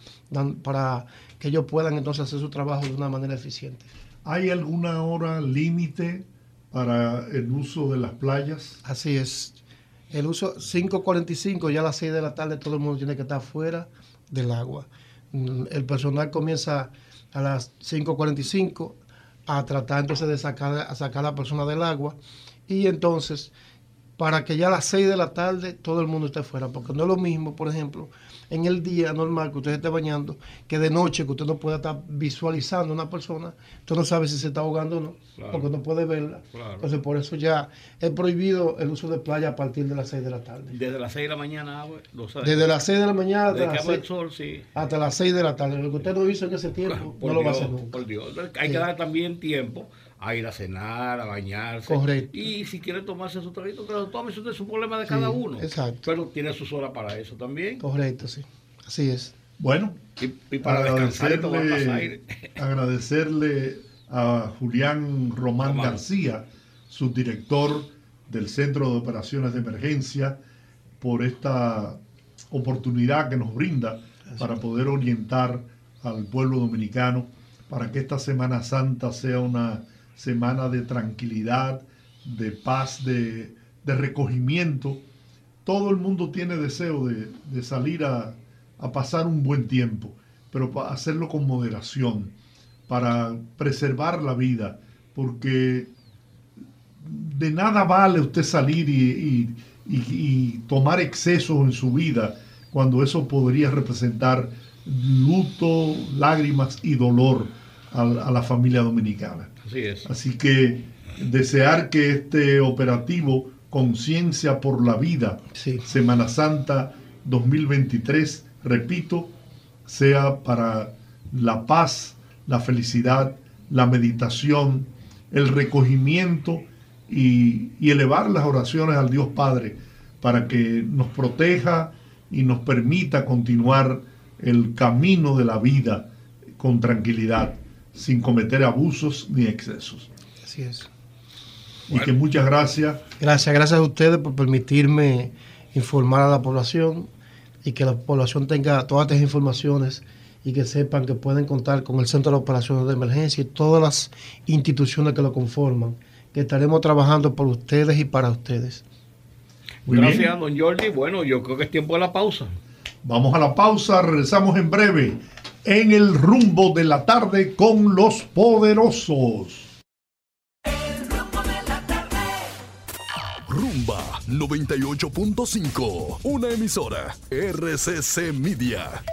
para que ellos puedan entonces hacer su trabajo de una manera eficiente. ¿Hay alguna hora límite para el uso de las playas? Así es. El uso 5.45, ya a las 6 de la tarde todo el mundo tiene que estar fuera del agua. El personal comienza a las 5.45 a tratar entonces de sacar, a sacar a la persona del agua y entonces para que ya a las 6 de la tarde todo el mundo esté fuera, porque no es lo mismo, por ejemplo, en el día normal que usted esté bañando, que de noche que usted no pueda estar visualizando a una persona, usted no sabe si se está ahogando o no, porque no puede verla. Entonces por eso ya es prohibido el uso de playa a partir de las 6 de la tarde. Desde las 6 de la mañana, lo sabe. Desde las 6 de la mañana hasta, las 6, sol, sí. hasta las 6 de la tarde. Lo que usted no hizo en ese tiempo, no lo va a hacer nunca. Por Dios. Hay que dar también tiempo a ir a cenar, a bañarse. Correcto. Y si quiere tomarse su traguito, que lo tome, eso es un problema de cada uno. Exacto. Pero tiene sus horas para eso también. Correcto, sí. Así es. Bueno, y, para agradecerle, agradecerle a Julián Román García, subdirector del Centro de Operaciones de Emergencia, por esta oportunidad que nos brinda para poder orientar al pueblo dominicano, para que esta Semana Santa sea una semana de tranquilidad, de paz, de, recogimiento. Todo el mundo tiene deseo de, salir a, a, pasar un buen tiempo, pero para hacerlo con moderación, para preservar la vida, porque de nada vale usted salir y, tomar excesos en su vida cuando eso podría representar luto, lágrimas y dolor a, la familia dominicana. Así es. Así que desear que este operativo Conciencia por la Vida, Semana Santa 2023, repito, sea para la paz, la felicidad, la meditación, el recogimiento y, elevar las oraciones al Dios Padre para que nos proteja y nos permita continuar el camino de la vida con tranquilidad, sin cometer abusos ni excesos. Así es. Y que muchas gracias. Gracias, gracias a ustedes por permitirme informar a la población y que la población tenga todas estas informaciones y que sepan que pueden contar con el Centro de Operaciones de Emergencia y todas las instituciones que lo conforman que estaremos trabajando por ustedes y para ustedes. Gracias, don Jordi. Bueno, yo creo que es tiempo de la pausa. Vamos a la pausa, regresamos en breve en el rumbo de la tarde con los poderosos. El rumbo de la tarde. Rumba 98.5, una emisora RCC Media.